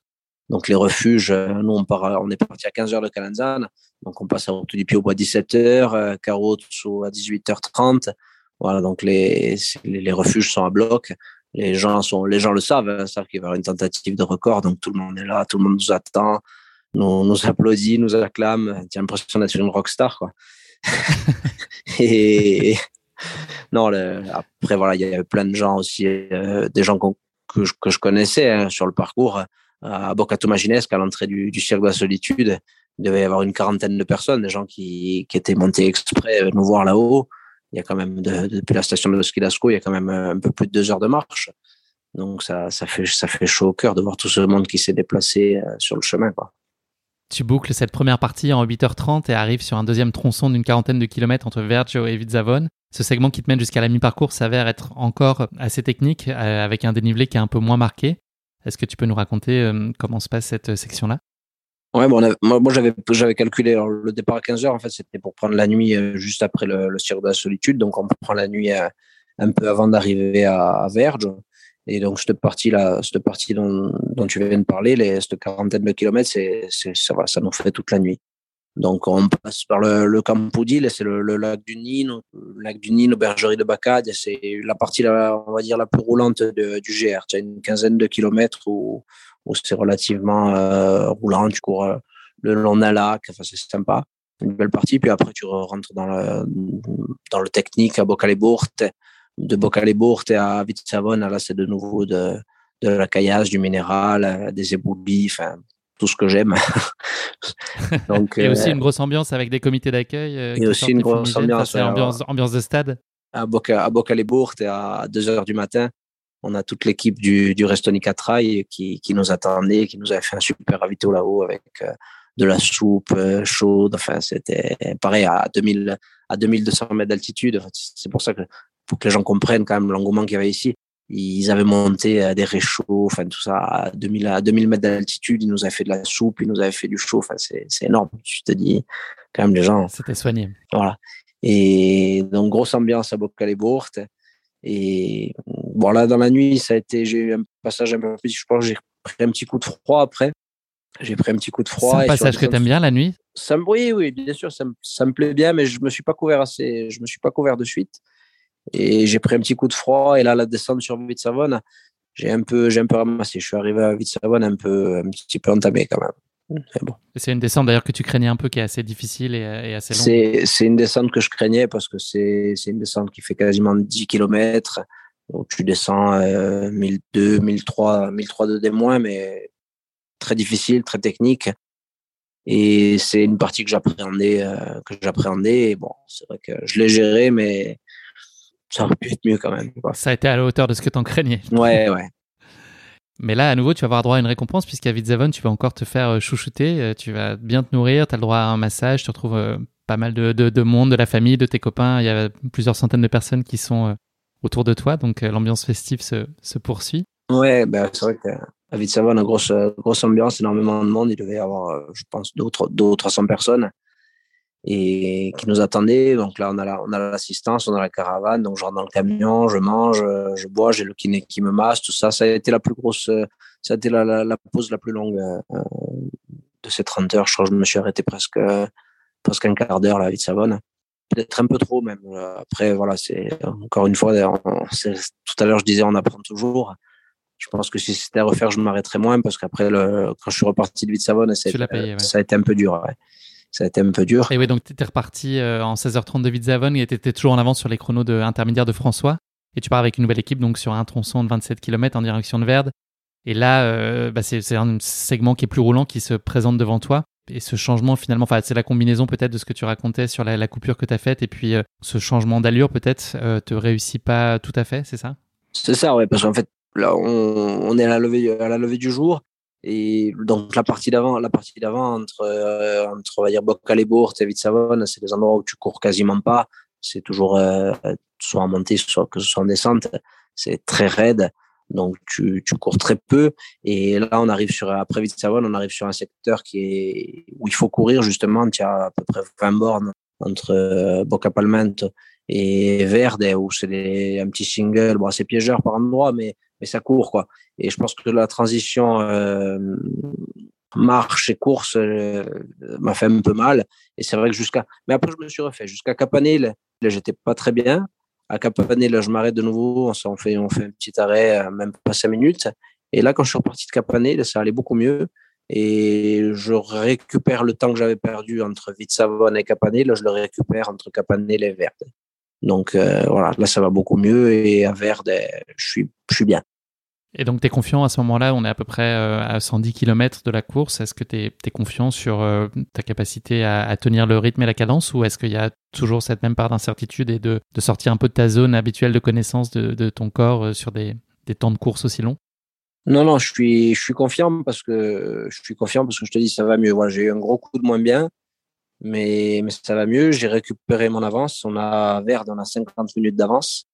Donc les refuges, euh, nous on, on est parti à 15h de Calanzane, donc on passe à Pied au bois 17h, Carreau à 18h30. Voilà, donc les, les, refuges sont à bloc. Les gens sont, les gens le savent, hein, savent qu'il va y avoir une tentative de record, donc tout le monde est là, tout le monde nous attend, nous, nous applaudit, nous acclame. J'ai l'impression d'être une rockstar, quoi. [laughs] et non, après voilà, il y avait plein de gens aussi, euh, des gens que, je, que je connaissais hein, sur le parcours à Bocato Maginesque, à l'entrée du, du cirque de la solitude, il devait y avoir une quarantaine de personnes, des gens qui, qui étaient montés exprès nous voir là-haut. Il y a quand même, depuis la station de Skidasco, il y a quand même un peu plus de deux heures de marche. Donc ça, ça, fait, ça fait chaud au cœur de voir tout ce monde qui s'est déplacé euh, sur le chemin. Quoi. Tu boucles cette première partie en 8h30 et arrives sur un deuxième tronçon d'une quarantaine de kilomètres entre Vergio et Vizzavone. Ce segment qui te mène jusqu'à la mi-parcours s'avère être encore assez technique, euh, avec un dénivelé qui est un peu moins marqué. Est-ce que tu peux nous raconter euh, comment se passe cette euh, section-là? Ouais, bon, moi, j'avais, j'avais calculé le départ à 15h, en fait, c'était pour prendre la nuit euh, juste après le, le cirque de la solitude. Donc, on prend la nuit un peu avant d'arriver à, Verge. Et donc, cette partie-là, cette partie dont, dont tu viens de parler, les, cette quarantaine de kilomètres, c'est, ça, va, ça nous fait toute la nuit. Donc, on passe par le, le Campoudil, c'est le, lac du Nîmes, le lac du Nîmes, bergerie de Bacade. C'est la partie, la, on va dire, la plus roulante du GR. Tu as une quinzaine de kilomètres où, où c'est relativement euh, roulant. Tu cours euh, le long d'un lac, enfin, c'est sympa. Une belle partie. Puis après, tu rentres dans le, dans le technique à Boccale-Bourte. De Boccale-Bourte à Vitsavone, là, c'est de nouveau de, de la caillasse, du minéral, euh, des éboulis. Enfin, tout ce que j'aime. [laughs] Donc, et aussi euh, une grosse ambiance avec des comités d'accueil. Euh, et aussi une grosse ambiance, ambiance, de stade. À Boca, à Boca les et à 2 h du matin, on a toute l'équipe du, du Restoni Catrail qui, qui nous attendait, qui nous avait fait un super ravito là-haut avec euh, de la soupe chaude. Enfin, c'était pareil à 2000, à 2200 mètres d'altitude. C'est pour ça que, pour que les gens comprennent quand même l'engouement qu'il y avait ici ils avaient monté à des réchauds, enfin tout ça à 2000 à 2000 mètres d'altitude. Ils nous avaient fait de la soupe, ils nous avaient fait du chaud. Enfin c'est c'est énorme. Tu te dis quand même les gens. C'était soigné. Voilà. Et donc grosse ambiance à Boccale-Bourte. Et bon là dans la nuit ça a été j'ai eu un passage un peu plus. Je pense j'ai pris un petit coup de froid après. J'ai pris un petit coup de froid. C'est un passage que tu aimes bien la nuit? Ça, Oui, oui, bien sûr, ça me, ça me plaît bien, mais je me suis pas couvert assez, je me suis pas couvert de suite. Et j'ai pris un petit coup de froid. Et là, la descente sur Vitsavone, j'ai un peu, j'ai un peu ramassé. Je suis arrivé à Vitsavone un peu, un petit peu entamé quand même. Bon. C'est une descente d'ailleurs que tu craignais un peu, qui est assez difficile et, assez longue. C'est une descente que je craignais parce que c'est une descente qui fait quasiment 10 km. Donc tu descends euh, 1002, 1003, 1003 de D-, mais très difficile, très technique. Et c'est une partie que j'appréhendais, euh, que j'appréhendais. Bon, c'est vrai que je l'ai géré, mais ça aurait pu être mieux quand même. Ça a été à la hauteur de ce que tu en craignais. Ouais, ouais. Mais là, à nouveau, tu vas avoir droit à une récompense puisqu'à Vitzavon, tu vas encore te faire euh, chouchouter, euh, tu vas bien te nourrir, tu as le droit à un massage, tu retrouves pas mal de, de, monde, de la famille, de tes copains. Il y a plusieurs centaines de personnes qui sont autour de toi, donc l'ambiance festive se, se poursuit. Ouais, ben, c'est vrai qu'à Vitzavon, une grosse, grosse ambiance, énormément de monde. Il devait y avoir, je pense, deux ou 300 personnes et qui nous attendaient. Donc là, on a, on a l'assistance, on a la caravane. Donc je rentre dans le camion, je mange, je bois, j'ai le kiné qui me masse, tout ça. Ça a été la plus grosse, ça a été la, la, pause la plus longue euh, de ces 30 heures. Je crois que je me suis arrêté presque, presque un quart d'heure là, à Vitzavon. Peut-être un peu trop même. Après, voilà, c'est encore une fois, tout à l'heure, je disais, on apprend toujours je pense que si c'était à refaire, je m'arrêterais moins parce qu'après, quand je suis reparti de Vite-Savonne, ça, a été un peu dur. Ça a été un peu dur. Et oui, donc tu étais reparti euh, en 16h30 de Vite-Savonne et tu étais toujours en avance sur les chronos de, intermédiaires de François. Et tu pars avec une nouvelle équipe donc sur un tronçon de 27 km en direction de Verde. Et là, euh, bah, c'est un segment qui est plus roulant qui se présente devant toi. Et ce changement, finalement, c'est la combinaison peut-être de ce que tu racontais sur la, coupure que tu as faite. Et puis euh, ce changement d'allure, peut-être, te réussit pas tout à fait, c'est ça? C'est ça, oui, parce qu'en fait, Là, on, est à la levée, à la levée du jour. Et donc, la partie d'avant, la partie d'avant, entre, euh, entre, on va dire, Bocal et Savonne, c'est des endroits où tu cours quasiment pas. C'est toujours, euh, soit en montée, soit que ce soit en descente. C'est très raide. Donc, tu, tu, cours très peu. Et là, on arrive sur, après Vite-Savonne, on arrive sur un secteur qui est, où il faut courir, justement. Tu as à peu près 20 bornes entre euh, Bocapalmento et Verde, où c'est un petit single. Bon, c'est piégeur par endroit, mais mais ça court quoi. Et je pense que la transition euh, marche et course euh, m'a fait un peu mal. Et c'est vrai que jusqu'à, mais après je me suis refait jusqu'à Capanel. Là, j'étais pas très bien. À Capanel, je m'arrête de nouveau. On fait, on fait un petit arrêt, euh, même pas cinq minutes. Et là, quand je suis reparti de Capanel, ça allait beaucoup mieux. Et je récupère le temps que j'avais perdu entre Vite-Savonne et Capanel, je le récupère entre Capanel et Verde. Donc voilà, là ça va beaucoup mieux et à Verde, je suis, je suis bien. Et donc, tu es confiant à ce moment-là, on est à peu près euh, à 110 km de la course. Est-ce que tu es, confiant sur euh, ta capacité à, tenir le rythme et la cadence ou est-ce qu'il y a toujours cette même part d'incertitude et de, sortir un peu de ta zone habituelle de connaissance de, ton corps euh, sur des, temps de course aussi longs? Non, non, je suis, je suis confiant parce que je suis confiant parce que je te dis ça va mieux. Voilà, j'ai eu un gros coup de moins bien, mais, mais ça va mieux. J'ai récupéré mon avance. On a Verde, on a 50 minutes d'avance.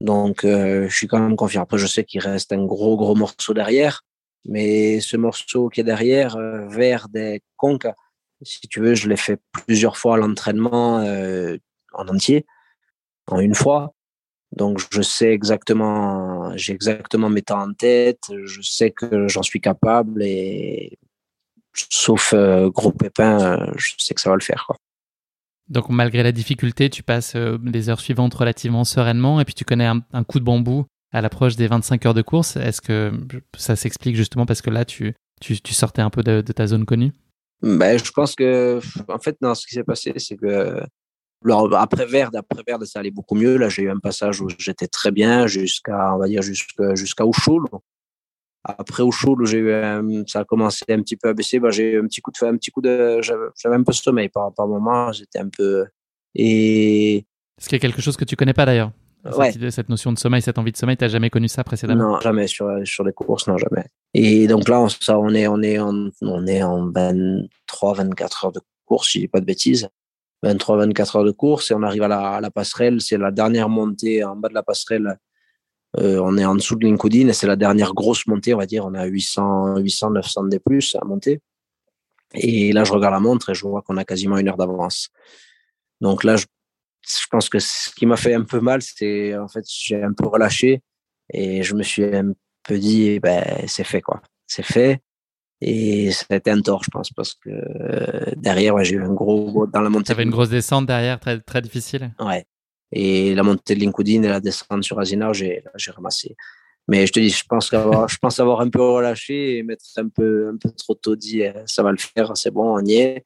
Donc, euh, je suis quand même confiant. Après, je sais qu'il reste un gros, gros morceau derrière. Mais ce morceau qui est derrière, euh, vers des conques, si tu veux, je l'ai fait plusieurs fois à l'entraînement euh, en entier, en une fois. Donc, je sais exactement, j'ai exactement mes temps en tête. Je sais que j'en suis capable et sauf gros pépin, je sais que ça va le faire. Quoi. Donc malgré la difficulté, tu passes euh, les heures suivantes relativement sereinement et puis tu connais un, coup de bambou à l'approche des 25 heures de course. Est-ce que ça s'explique justement parce que là, tu, tu, sortais un peu de, ta zone connue? Ben, Je pense que, en fait, non, ce qui s'est passé, c'est que après Verde, après Verde, ça allait beaucoup mieux. Là, j'ai eu un passage où j'étais très bien jusqu'à, on va dire, jusqu'à jusqu'à après, au chaud, j'ai eu ça a commencé un petit peu à baisser. Bah, j'ai eu un petit coup de, un petit coup de, j'avais un peu de sommeil par, par moment. J'étais un peu, et. Ce qui est quelque chose que tu connais pas d'ailleurs? Cette, cette notion de sommeil, cette envie de sommeil, tu n'as jamais connu ça précédemment? Non, jamais sur, sur les courses, non, jamais. Et donc là, on, ça, on est, on est en, on est en 23, 24 heures de course, si je dis pas de bêtises. 23, 24 heures de course et on arrive à la, à la passerelle. C'est la dernière montée en bas de la passerelle euh, on est en dessous de LinkedIn et c'est la dernière grosse montée, on va dire. On a 800, 800, 900 des plus à monter. Et là, je regarde la montre et je vois qu'on a quasiment une heure d'avance. Donc là, je, pense que ce qui m'a fait un peu mal, c'est en fait, j'ai un peu relâché et je me suis un peu dit, ben, c'est fait, quoi. C'est fait. Et ça a été un tort, je pense, parce que euh, derrière, j'ai eu un gros, dans la montée. Tu avais une grosse descente derrière, très, très difficile. Ouais. Et la montée de LinkedIn et la descente sur Azina, j'ai, ramassé. Mais je te dis, je pense avoir, je pense avoir un peu relâché et mettre un peu, un peu trop tôt dit, eh, ça va le faire, c'est bon, on y est.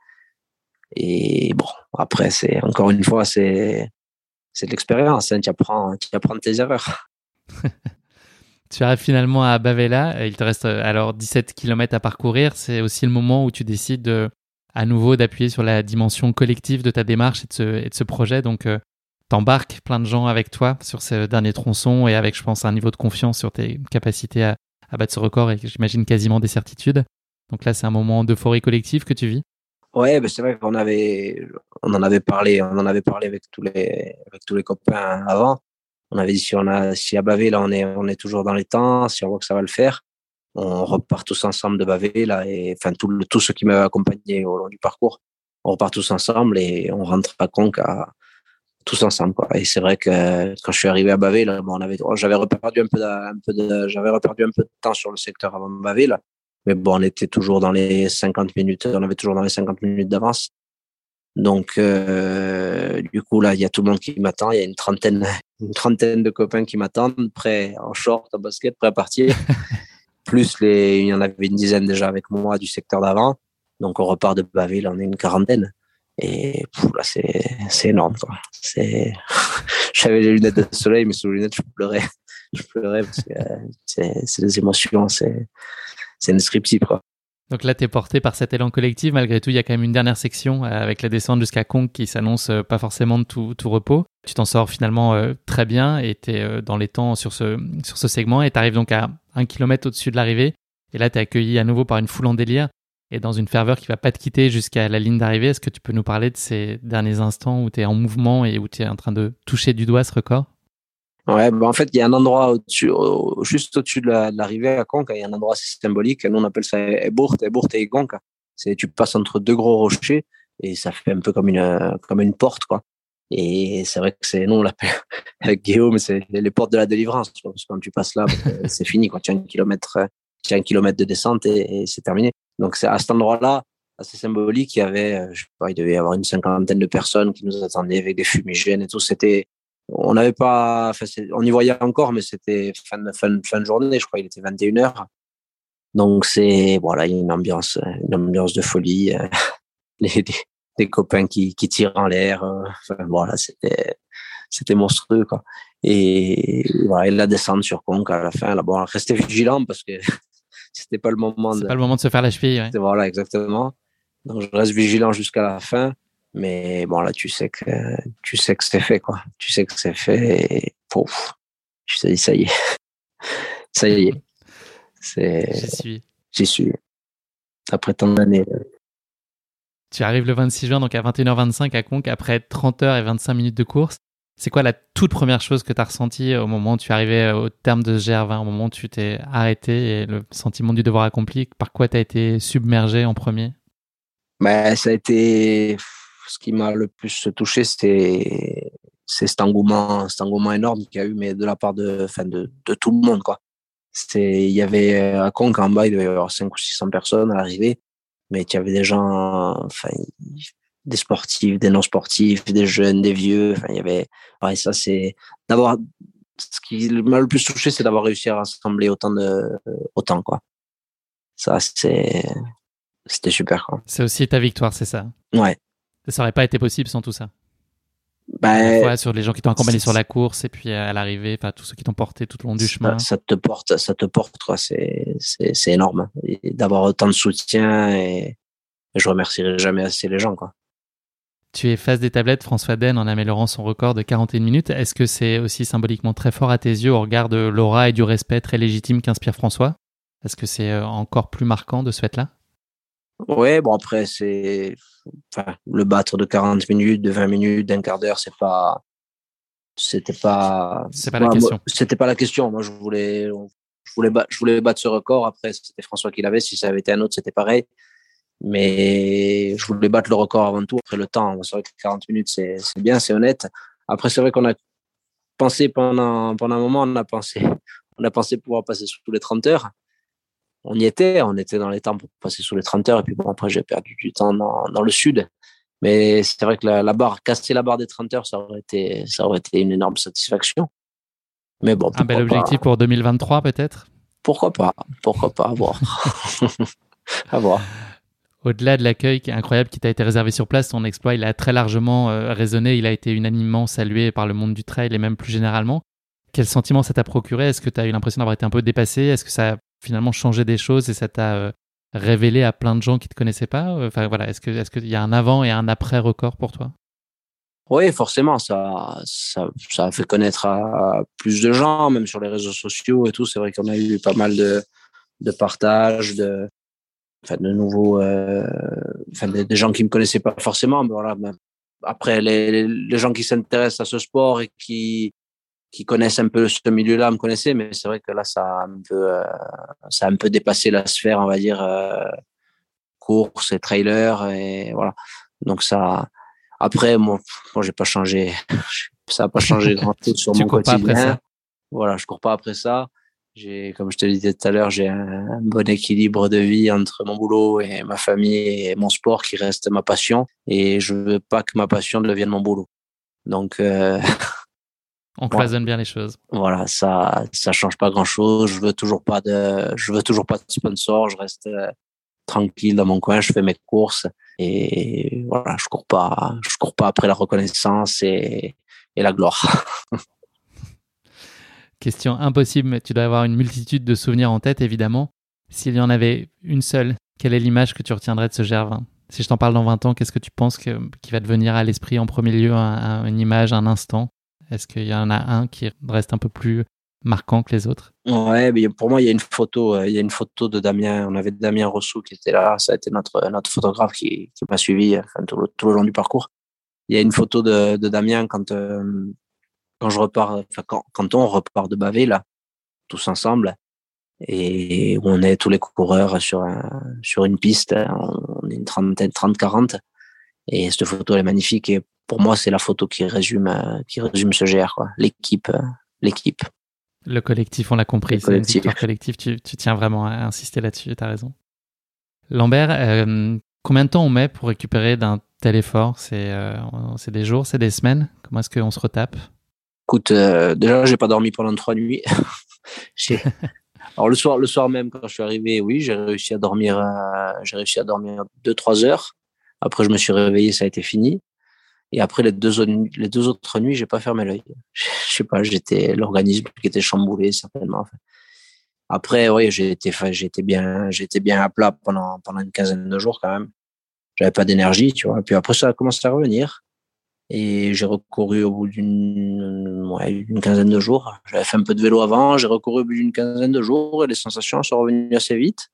Et bon, après, c'est, encore une fois, c'est, de l'expérience, hein, tu apprends, tu apprends tes erreurs. [laughs] tu arrives finalement à Bavela, il te reste alors 17 km à parcourir. C'est aussi le moment où tu décides de, à nouveau d'appuyer sur la dimension collective de ta démarche et de ce, et de ce projet. Donc, euh, t'embarques plein de gens avec toi sur ce dernier tronçon et avec, je pense, un niveau de confiance sur tes capacités à, battre ce record et j'imagine quasiment des certitudes. Donc là, c'est un moment d'euphorie collective que tu vis. Ouais, ben c'est vrai qu'on avait, on en avait parlé, on en avait parlé avec tous les, avec tous les copains avant. On avait dit si on a, si à Bavé là, on est, on est toujours dans les temps, si on voit que ça va le faire, on repart tous ensemble de Bavé là et enfin tout, tous ceux qui m'avaient accompagné au long du parcours, on repart tous ensemble et on rentre à Conques à, tous ensemble quoi. Et c'est vrai que quand je suis arrivé à Bavé là, bon, on avait, j'avais reperdu un peu, de, un peu de, j'avais reperdu un peu de temps sur le secteur avant Bavé là. Mais bon, on était toujours dans les 50 minutes, on avait toujours dans les 50 minutes d'avance. Donc, euh, du coup, là, il y a tout le monde qui m'attend. Il y a une trentaine, [laughs] une trentaine de copains qui m'attendent, prêts en short, en basket, prêts à partir. [laughs] Plus les, il y en avait une dizaine déjà avec moi du secteur d'avant. Donc, on repart de Baville, on est une quarantaine. Et là, c'est, énorme, [laughs] j'avais les lunettes de soleil, mais sous les lunettes, je pleurais. [laughs] Je pleurais parce que c'est, c'est des émotions, c'est, indescriptible. Quoi. Donc là, tu es porté par cet élan collectif. Malgré tout, il y a quand même une dernière section euh, avec la descente jusqu'à Conques qui s'annonce euh, pas forcément de tout, tout repos. Tu t'en sors finalement euh, très bien et tu es dans les temps sur ce, sur ce segment et tu arrives donc à un kilomètre au-dessus de l'arrivée. Et là, tu es accueilli à nouveau par une foule en délire et dans une ferveur qui va pas te quitter jusqu'à la ligne d'arrivée. Est-ce que tu peux nous parler de ces derniers instants où tu es en mouvement et où tu es en train de toucher du doigt ce record? Ouais, bah en fait, il y a un endroit juste au-dessus de l'arrivée à Conques, il y a un endroit assez symbolique. Nous, on appelle ça Ebourt, Ebourt et Conques. C'est, tu passes entre deux gros rochers et ça fait un peu comme une, comme une porte, quoi. Et c'est vrai que c'est, nous, on l'appelle [laughs] avec Guillaume, c'est les portes de la délivrance. Parce que quand tu passes là, bah, c'est fini, quand tu as un kilomètre, tu as un kilomètre de descente et, c'est terminé. Donc, c'est à cet endroit-là, assez symbolique, il y avait, je sais pas, il devait y avoir une cinquantaine de personnes qui nous attendaient avec des fumigènes et tout. C'était, on n'avait pas, enfin, on y voyait encore, mais c'était fin, fin, fin de journée, je crois, il était 21h. Donc c'est, voilà, une ambiance, une ambiance de folie, euh, [laughs] les, des, copains qui, qui tirent en l'air, euh, enfin, voilà, c'était, c'était monstrueux, quoi. Et, voilà, et la descente sur Conques à la fin, là, bon, rester vigilant parce que [laughs] c'était pas le moment de. pas le moment de se faire la cheville, ouais. Voilà, exactement. Donc je reste vigilant jusqu'à la fin. Mais bon, là, tu sais que, tu sais que c'est fait, quoi. Tu sais que c'est fait et pouf, tu sais, ça y est. [laughs] ça y est. C'est, J'y suis. J'y suis. Après tant d'années. Tu arrives le 26 juin, donc à 21h25 à Conques, après 30 heures et 25 minutes de course. C'est quoi la toute première chose que tu as ressentie au moment où tu arrivais au terme de ce GR20, au moment où tu t'es arrêté et le sentiment du devoir accompli Par quoi tu as été submergé en premier? Ben, Ça a été ce qui m'a le plus touché, c'est cet engouement, cet engouement énorme qu'il y a eu, mais de la part de, fin de, de tout le monde, quoi. Il y avait à Conques en bas, il devait y avoir 5 ou 600 personnes à l'arrivée, mais il y avait des gens, enfin, des sportifs, des non sportifs, des jeunes, des vieux. Enfin, il y avait, ouais, ça c'est d'avoir, ce qui m'a le plus touché, c'est d'avoir réussi à rassembler autant de, autant, quoi. Ça, c'est, c'était super, quoi. C'est aussi ta victoire, c'est ça? Ouais, ça n'aurait pas été possible sans tout ça? Bah, sur les gens qui t'ont accompagné sur la course et puis à l'arrivée, tous ceux qui t'ont porté tout au long du chemin. Ça te porte, ça te porte, C'est, c'est, énorme. d'avoir autant de soutien et je remercierai jamais assez les gens, quoi. Tu es face des tablettes, François Den, en améliorant son record de 41 minutes. Est-ce que c'est aussi symboliquement très fort à tes yeux au regard de l'aura et du respect très légitime qu'inspire François? Est-ce que c'est euh, encore plus marquant de ce fait-là? Ouais, bon après c'est enfin, le battre de 40 minutes, de 20 minutes, d'un quart d'heure, c'est pas c'était pas c'est pas la question. C'était pas la question. Moi je voulais je voulais battre, je voulais battre ce record après c'était François qui l'avait, si ça avait été un autre, c'était pareil. Mais je voulais battre le record avant tout après le temps. C'est vrai que 40 minutes c'est bien, c'est honnête. Après c'est vrai qu'on a pensé pendant pendant un moment, on a pensé [laughs] on a pensé pouvoir passer sous les 30 heures on y était, on était dans les temps pour passer sous les 30 heures. Et puis bon, après, j'ai perdu du temps dans, dans, le sud. Mais c'est vrai que la, barre, casser la barre des 30 heures, ça aurait été, ça aurait été une énorme satisfaction. Mais bon. Un bel objectif pour 2023, peut-être? Pourquoi pas? Pourquoi pas? À voir. [laughs] à voir. Au-delà de l'accueil qui est incroyable qui t'a été réservé sur place, ton exploit, il a très largement euh, résonné. Il a été unanimement salué par le monde du trail et même plus généralement. Quel sentiment ça t'a procuré? Est-ce que tu as eu l'impression d'avoir été un peu dépassé? Est-ce que ça finalement changer des choses et ça t'a euh, révélé à plein de gens qui te connaissaient pas? Enfin voilà, est-ce que est-ce qu'il y a un avant et un après record pour toi? Oui, forcément, ça, ça, ça a fait connaître à plus de gens, même sur les réseaux sociaux et tout. C'est vrai qu'on a eu pas mal de, de partages, de, enfin, de nouveaux, euh, enfin, des, gens qui me connaissaient pas forcément. Mais voilà, après, les, les gens qui s'intéressent à ce sport et qui, qui connaissent un peu ce milieu-là me connaissaient, mais c'est vrai que là, ça a un peu, euh, ça a un peu dépassé la sphère, on va dire, euh, course et trailer, et voilà. Donc ça, après, moi, moi j'ai pas changé, [laughs] ça a pas changé grand-chose sur mon quotidien. Voilà, je cours pas après ça. J'ai, comme je te le disais tout à l'heure, j'ai un, bon équilibre de vie entre mon boulot et ma famille et mon sport qui reste ma passion. Et je veux pas que ma passion devienne mon boulot. Donc, euh, [laughs] On cloisonne bien les choses. Voilà, ça, ça change pas grand chose. Je veux toujours pas de, je veux toujours pas de sponsor. Je reste euh, tranquille dans mon coin. Je fais mes courses et voilà, je cours pas, je cours pas après la reconnaissance et, et la gloire. [laughs] Question impossible, mais tu dois avoir une multitude de souvenirs en tête, évidemment. S'il y en avait une seule, quelle est l'image que tu retiendrais de ce GR20 Si je t'en parle dans 20 ans, qu'est-ce que tu penses qui va te venir à l'esprit en premier lieu, une image, un instant? Est-ce qu'il y en a un qui reste un peu plus marquant que les autres? Ouais, pour moi, il y a une photo, euh, il y a une photo de Damien. On avait Damien Rousseau qui était là. Ça a été notre, notre photographe qui, m'a suivi enfin, tout, le, long du parcours. Il y a une photo de, de Damien quand, euh, quand je repars, enfin, quand, quand on repart de Bavé, là, tous ensemble. Et où on est tous les coureurs sur, sur une piste. On est une trentaine, 30, 40. Et cette photo, elle est magnifique. Et pour moi, c'est la photo qui résume, euh, qui résume ce GR, L'équipe, euh, l'équipe. Le collectif, on l'a compris. C'est une victoire collective. Tu, tu, tiens vraiment à insister là-dessus. Tu as raison. Lambert, euh, combien de temps on met pour récupérer d'un tel effort? C'est c'est des jours, c'est des semaines? Comment est-ce qu'on se retape? Écoute, déjà, j'ai pas dormi pendant trois nuits. [laughs] [laughs] Alors le soir, le soir même, quand je suis arrivé, oui, j'ai réussi à dormir, j'ai réussi à dormir deux trois heures. Après, je me suis réveillé, ça a été fini. Et après les deux, les deux autres nuits, j'ai pas fermé l'œil. [laughs] Je sais pas, j'étais l'organisme qui était chamboulé certainement. Après, oui, j'étais, j'étais bien, j'étais bien à plat pendant pendant une quinzaine de jours quand même. J'avais pas d'énergie, tu vois. Puis après, ça a commencé à revenir. Et j'ai recouru au bout d'une ouais, quinzaine de jours. J'avais fait un peu de vélo avant, j'ai recouru au bout d'une quinzaine de jours et les sensations sont revenues assez vite.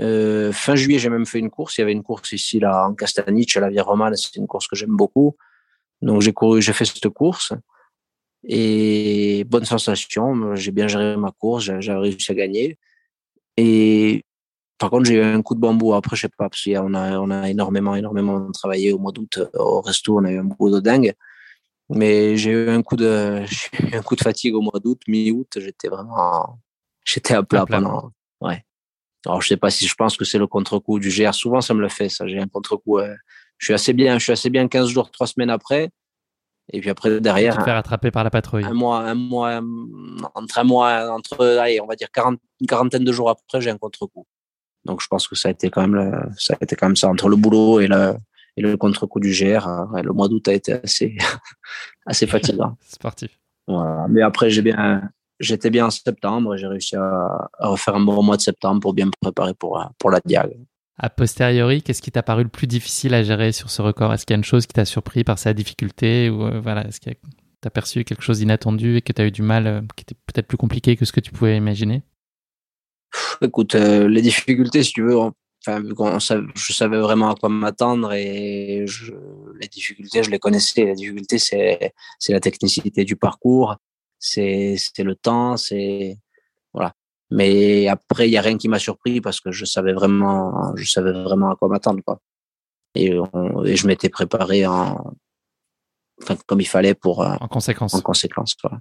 Euh, fin juillet, j'ai même fait une course. Il y avait une course ici, là, en Castaniche, à la Via Romane. C'est une course que j'aime beaucoup. Donc, j'ai couru, j'ai fait cette course. Et bonne sensation. J'ai bien géré ma course. J'ai réussi à gagner. Et par contre, j'ai eu un coup de bambou. Après, je sais pas, parce qu'on a, on a énormément, énormément travaillé au mois d'août au resto. On a eu un boulot de dingue. Mais j'ai eu un coup de, [laughs] un coup de fatigue au mois d'août, mi-août. J'étais vraiment, j'étais à plat pendant, ouais. Alors, je sais pas si je pense que c'est le contre-coup du GR. Souvent, ça me le fait, ça. J'ai un contre-coup. je suis assez bien, je suis assez bien 15 jours, 3 semaines après. Et puis après, derrière. Tu te fais rattraper par la patrouille. Un mois, un mois, entre un mois, entre, allez, on va dire 40, une quarantaine de jours après, j'ai un contre-coup. Donc, je pense que ça a été quand même, ça a été quand même ça, entre le boulot et le, et le contre-coup du GR. le mois d'août a été assez, [laughs] assez fatigant. [laughs] Sportif. Voilà. Mais après, j'ai bien, j'étais bien en septembre et j'ai réussi à, refaire un bon mois de septembre pour bien me préparer pour, pour la Diag. A posteriori, qu'est-ce qui t'a paru le plus difficile à gérer sur ce record? Est-ce qu'il y a une chose qui t'a surpris par sa difficulté ou euh, voilà, est-ce que tu as perçu quelque chose d'inattendu et que tu as eu du mal, euh, qui était peut-être plus compliqué que ce que tu pouvais imaginer? Écoute, euh, les difficultés, si tu veux, enfin, je savais vraiment à quoi m'attendre et les difficultés, je les connaissais. Les difficultés, c'est la technicité du parcours, c'est le temps, c'est voilà. Mais après, il y a rien qui m'a surpris parce que je savais vraiment, je savais vraiment à quoi m'attendre quoi. Et, je m'étais préparé en, enfin, comme il fallait pour euh, en conséquence. En conséquence, voilà.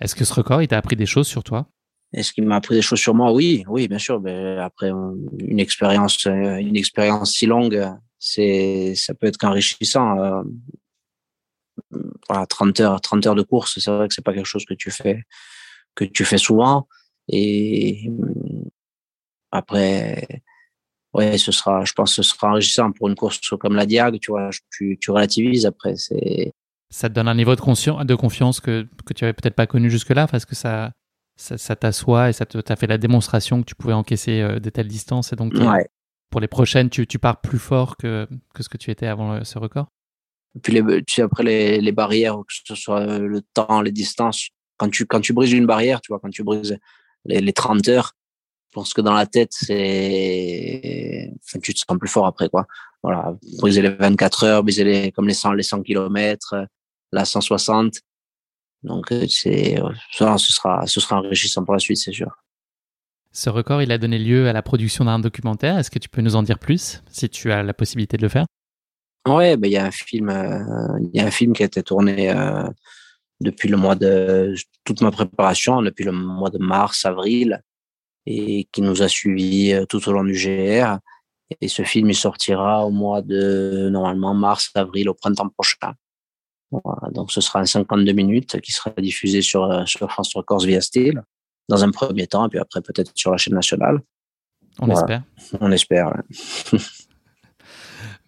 Est-ce que ce record, il t'a appris des choses sur toi? Est-ce qu'il m'a appris des choses sur moi Oui, oui, bien sûr. Mais après une expérience, une expérience si longue, c'est, ça peut être qu'enrichissant. Euh, voilà, 30 heures, 30 heures de course, c'est vrai que c'est pas quelque chose que tu fais, que tu fais souvent. Et mm, après, ouais, ce sera, je pense que ce sera enrichissant pour une course comme la Diag, tu vois, tu, tu relativises après, c'est. Ça te donne un niveau de, conscience, de confiance que, que tu avais peut-être pas connu jusque-là, parce que ça, ça t'assoit et ça t'a fait la démonstration que tu pouvais encaisser euh, de telles distances. Et donc, pour les prochaines, tu, tu, pars plus fort que, que ce que tu étais avant ce record? Puis les, tu sais, après les, les, barrières, que ce soit le temps, les distances, quand tu, quand tu brises une barrière, tu vois, quand tu brises les, les 30 heures, je pense que dans la tête, c'est, enfin, tu te sens plus fort après, quoi. Voilà. Briser les 24 heures, briser les, comme les 100, les 100 km, la 160. Donc, c'est, ça, ce sera, ce sera enrichissant pour la suite, c'est sûr. Ce record, il a donné lieu à la production d'un documentaire. Est-ce que tu peux nous en dire plus, si tu as la possibilité de le faire? Ouais, ben il y a un film, il y a un film qui a été tourné euh, depuis le mois de toute ma préparation, depuis le mois de mars, avril, et qui nous a suivis tout au long du GR. Et ce film il sortira au mois de normalement mars, avril, au printemps prochain. Voilà, donc ce sera un 52 minutes qui sera diffusé sur sur France Records via Steel dans un premier temps, et puis après peut-être sur la chaîne nationale. On espère. On espère. [laughs]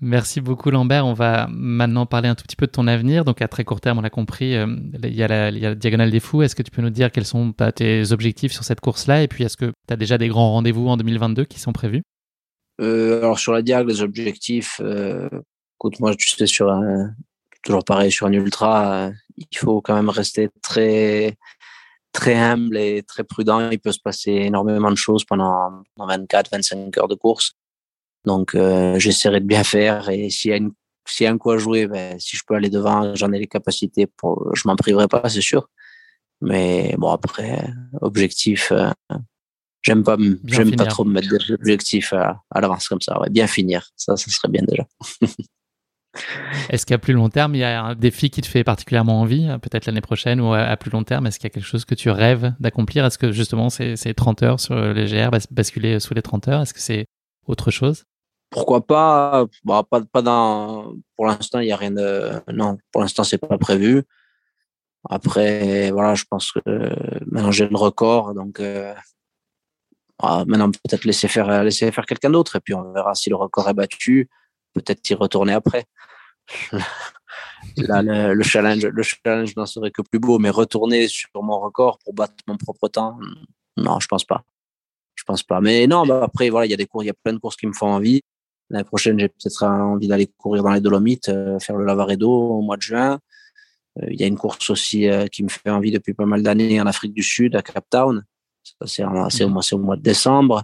Merci beaucoup Lambert. On va maintenant parler un tout petit peu de ton avenir. Donc à très court terme, on l'a compris, euh, il, y a la, Diagonale des Fous. Est-ce que tu peux nous dire quels sont bah, tes objectifs sur cette course-là? Et puis est-ce que tu as déjà des grands rendez-vous en 2022 qui sont prévus? Euh, Alors sur la Diag, les objectifs, euh, écoute, moi tu sais, sur un, toujours pareil, sur un ultra, il faut quand même rester très très humble et très prudent. Il peut se passer énormément de choses pendant 24-25 heures de course. Donc, euh, j'essaierai de bien faire. Et s'il y a une, s'il y a un coup à jouer, ben, si je peux aller devant, j'en ai les capacités pour, je m'en priverai pas, c'est sûr. Mais bon, après, objectif, euh, j'aime pas, j'aime pas trop me mettre des objectifs à, à l'avance comme ça. Ouais, bien finir. Ça, ça serait bien déjà. [laughs] est-ce qu'à plus long terme, il y a un défi qui te fait particulièrement envie, peut-être l'année prochaine ou à plus long terme? Est-ce qu'il y a quelque chose que tu rêves d'accomplir? Est-ce que justement c'est 30 heures sur les GR, basculer sous les 30 heures Est-ce que c'est autre chose? Pourquoi pas? Bah, pas dans pour l'instant il y a rien de non pour l'instant c'est pas prévu. Après voilà je pense que maintenant j'ai le record donc euh, ah, maintenant peut-être laisser faire laisser faire quelqu'un d'autre et puis on verra si le record est battu peut-être y retourner après Là, le, challenge le challenge n'en serait que plus beau mais retourner sur mon record pour battre mon propre temps non je pense pas je pense pas mais non bah, après voilà il y a des cours il y a plein de courses qui me font envie L'année prochaine, j'ai peut-être envie d'aller courir dans les Dolomites, euh, faire le Lavaredo au mois de juin. Euh, il y a une course aussi euh, qui me fait envie depuis pas mal d'années en Afrique du Sud, à Cape Town. C'est au, mois, au mois de décembre.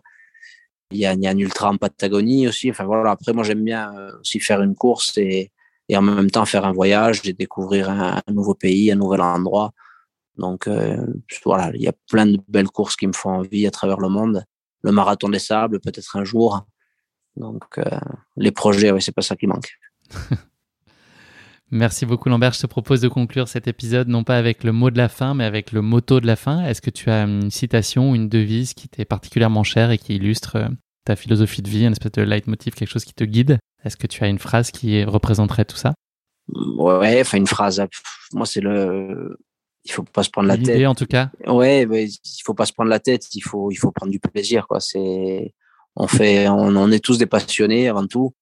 Il y, a, il y a un ultra en Patagonie aussi. Enfin voilà. Après, moi, j'aime bien aussi faire une course et, et en même temps faire un voyage et découvrir un, nouveau pays, un nouvel endroit. Donc voilà, il y a plein de belles courses qui me font envie à travers le monde. Le marathon des sables, peut-être un jour. Donc, euh, les projets, oui, c'est pas ça qui manque. [laughs] Merci beaucoup Lambert. Je te propose de conclure cet épisode non pas avec le mot de la fin, mais avec le motto de la fin. Est-ce que tu as une citation ou une devise qui t'est particulièrement chère et qui illustre euh, ta philosophie de vie, un espèce de leitmotiv, quelque chose qui te guide? Est-ce que tu as une phrase qui représenterait tout ça? Ouais, enfin une phrase. Moi, c'est le. Il faut pas se prendre la tête. en tout cas. Ouais, mais il faut pas se prendre la tête. Il faut, il faut prendre du plaisir, quoi. C'est on fait, on, est tous des passionnés avant tout.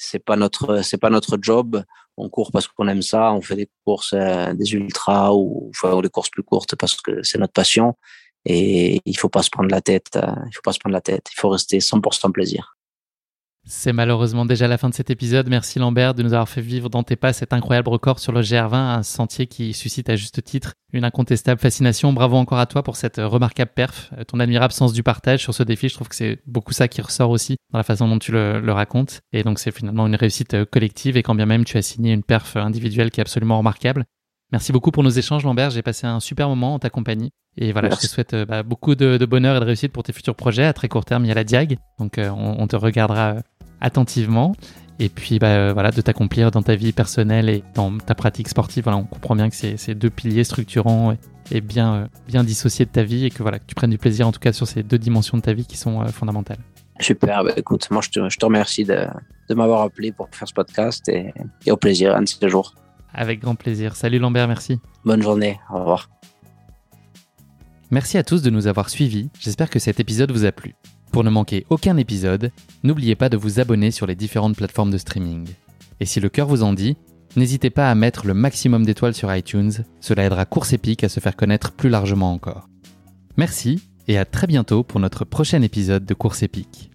C'est pas notre, c'est pas notre job. On court parce qu'on aime ça. On fait des courses, euh, des ultras ou, ou des courses plus courtes parce que c'est notre passion. Et il faut pas se prendre la tête. Euh, il faut pas se prendre la tête. Il faut rester 100% plaisir. C'est malheureusement déjà la fin de cet épisode. Merci Lambert de nous avoir fait vivre dans tes pas cet incroyable record sur le GR20, un sentier qui suscite à juste titre une incontestable fascination. Bravo encore à toi pour cette remarquable perf, ton admirable sens du partage sur ce défi. Je trouve que c'est beaucoup ça qui ressort aussi dans la façon dont tu le, le racontes. Et donc c'est finalement une réussite collective et quand bien même tu as signé une perf individuelle qui est absolument remarquable. Merci beaucoup pour nos échanges, Lambert. J'ai passé un super moment en ta compagnie. Et voilà, je te souhaite euh, bah, beaucoup de, bonheur et de réussite pour tes futurs projets. À très court terme, il y a la Diag. Donc, euh, on, te regardera euh, attentivement. Et puis, bah, voilà, de t'accomplir dans ta vie personnelle et dans ta pratique sportive. Voilà, on comprend bien que c'est ces deux piliers structurants et, bien, bien dissociés de ta vie et que voilà, que tu prennes du plaisir en tout cas sur ces deux dimensions de ta vie qui sont fondamentales. Super. Bah, écoute, moi, je te, je te remercie de, de m'avoir appelé pour faire ce podcast et, et au plaisir un de ces jours. Avec grand plaisir. Salut Lambert, merci. Bonne journée, au revoir. Merci à tous de nous avoir suivis, j'espère que cet épisode vous a plu. Pour ne manquer aucun épisode, n'oubliez pas de vous abonner sur les différentes plateformes de streaming. Et si le cœur vous en dit, n'hésitez pas à mettre le maximum d'étoiles sur iTunes, cela aidera Course Épique à se faire connaître plus largement encore. Merci et à très bientôt pour notre prochain épisode de Course épique.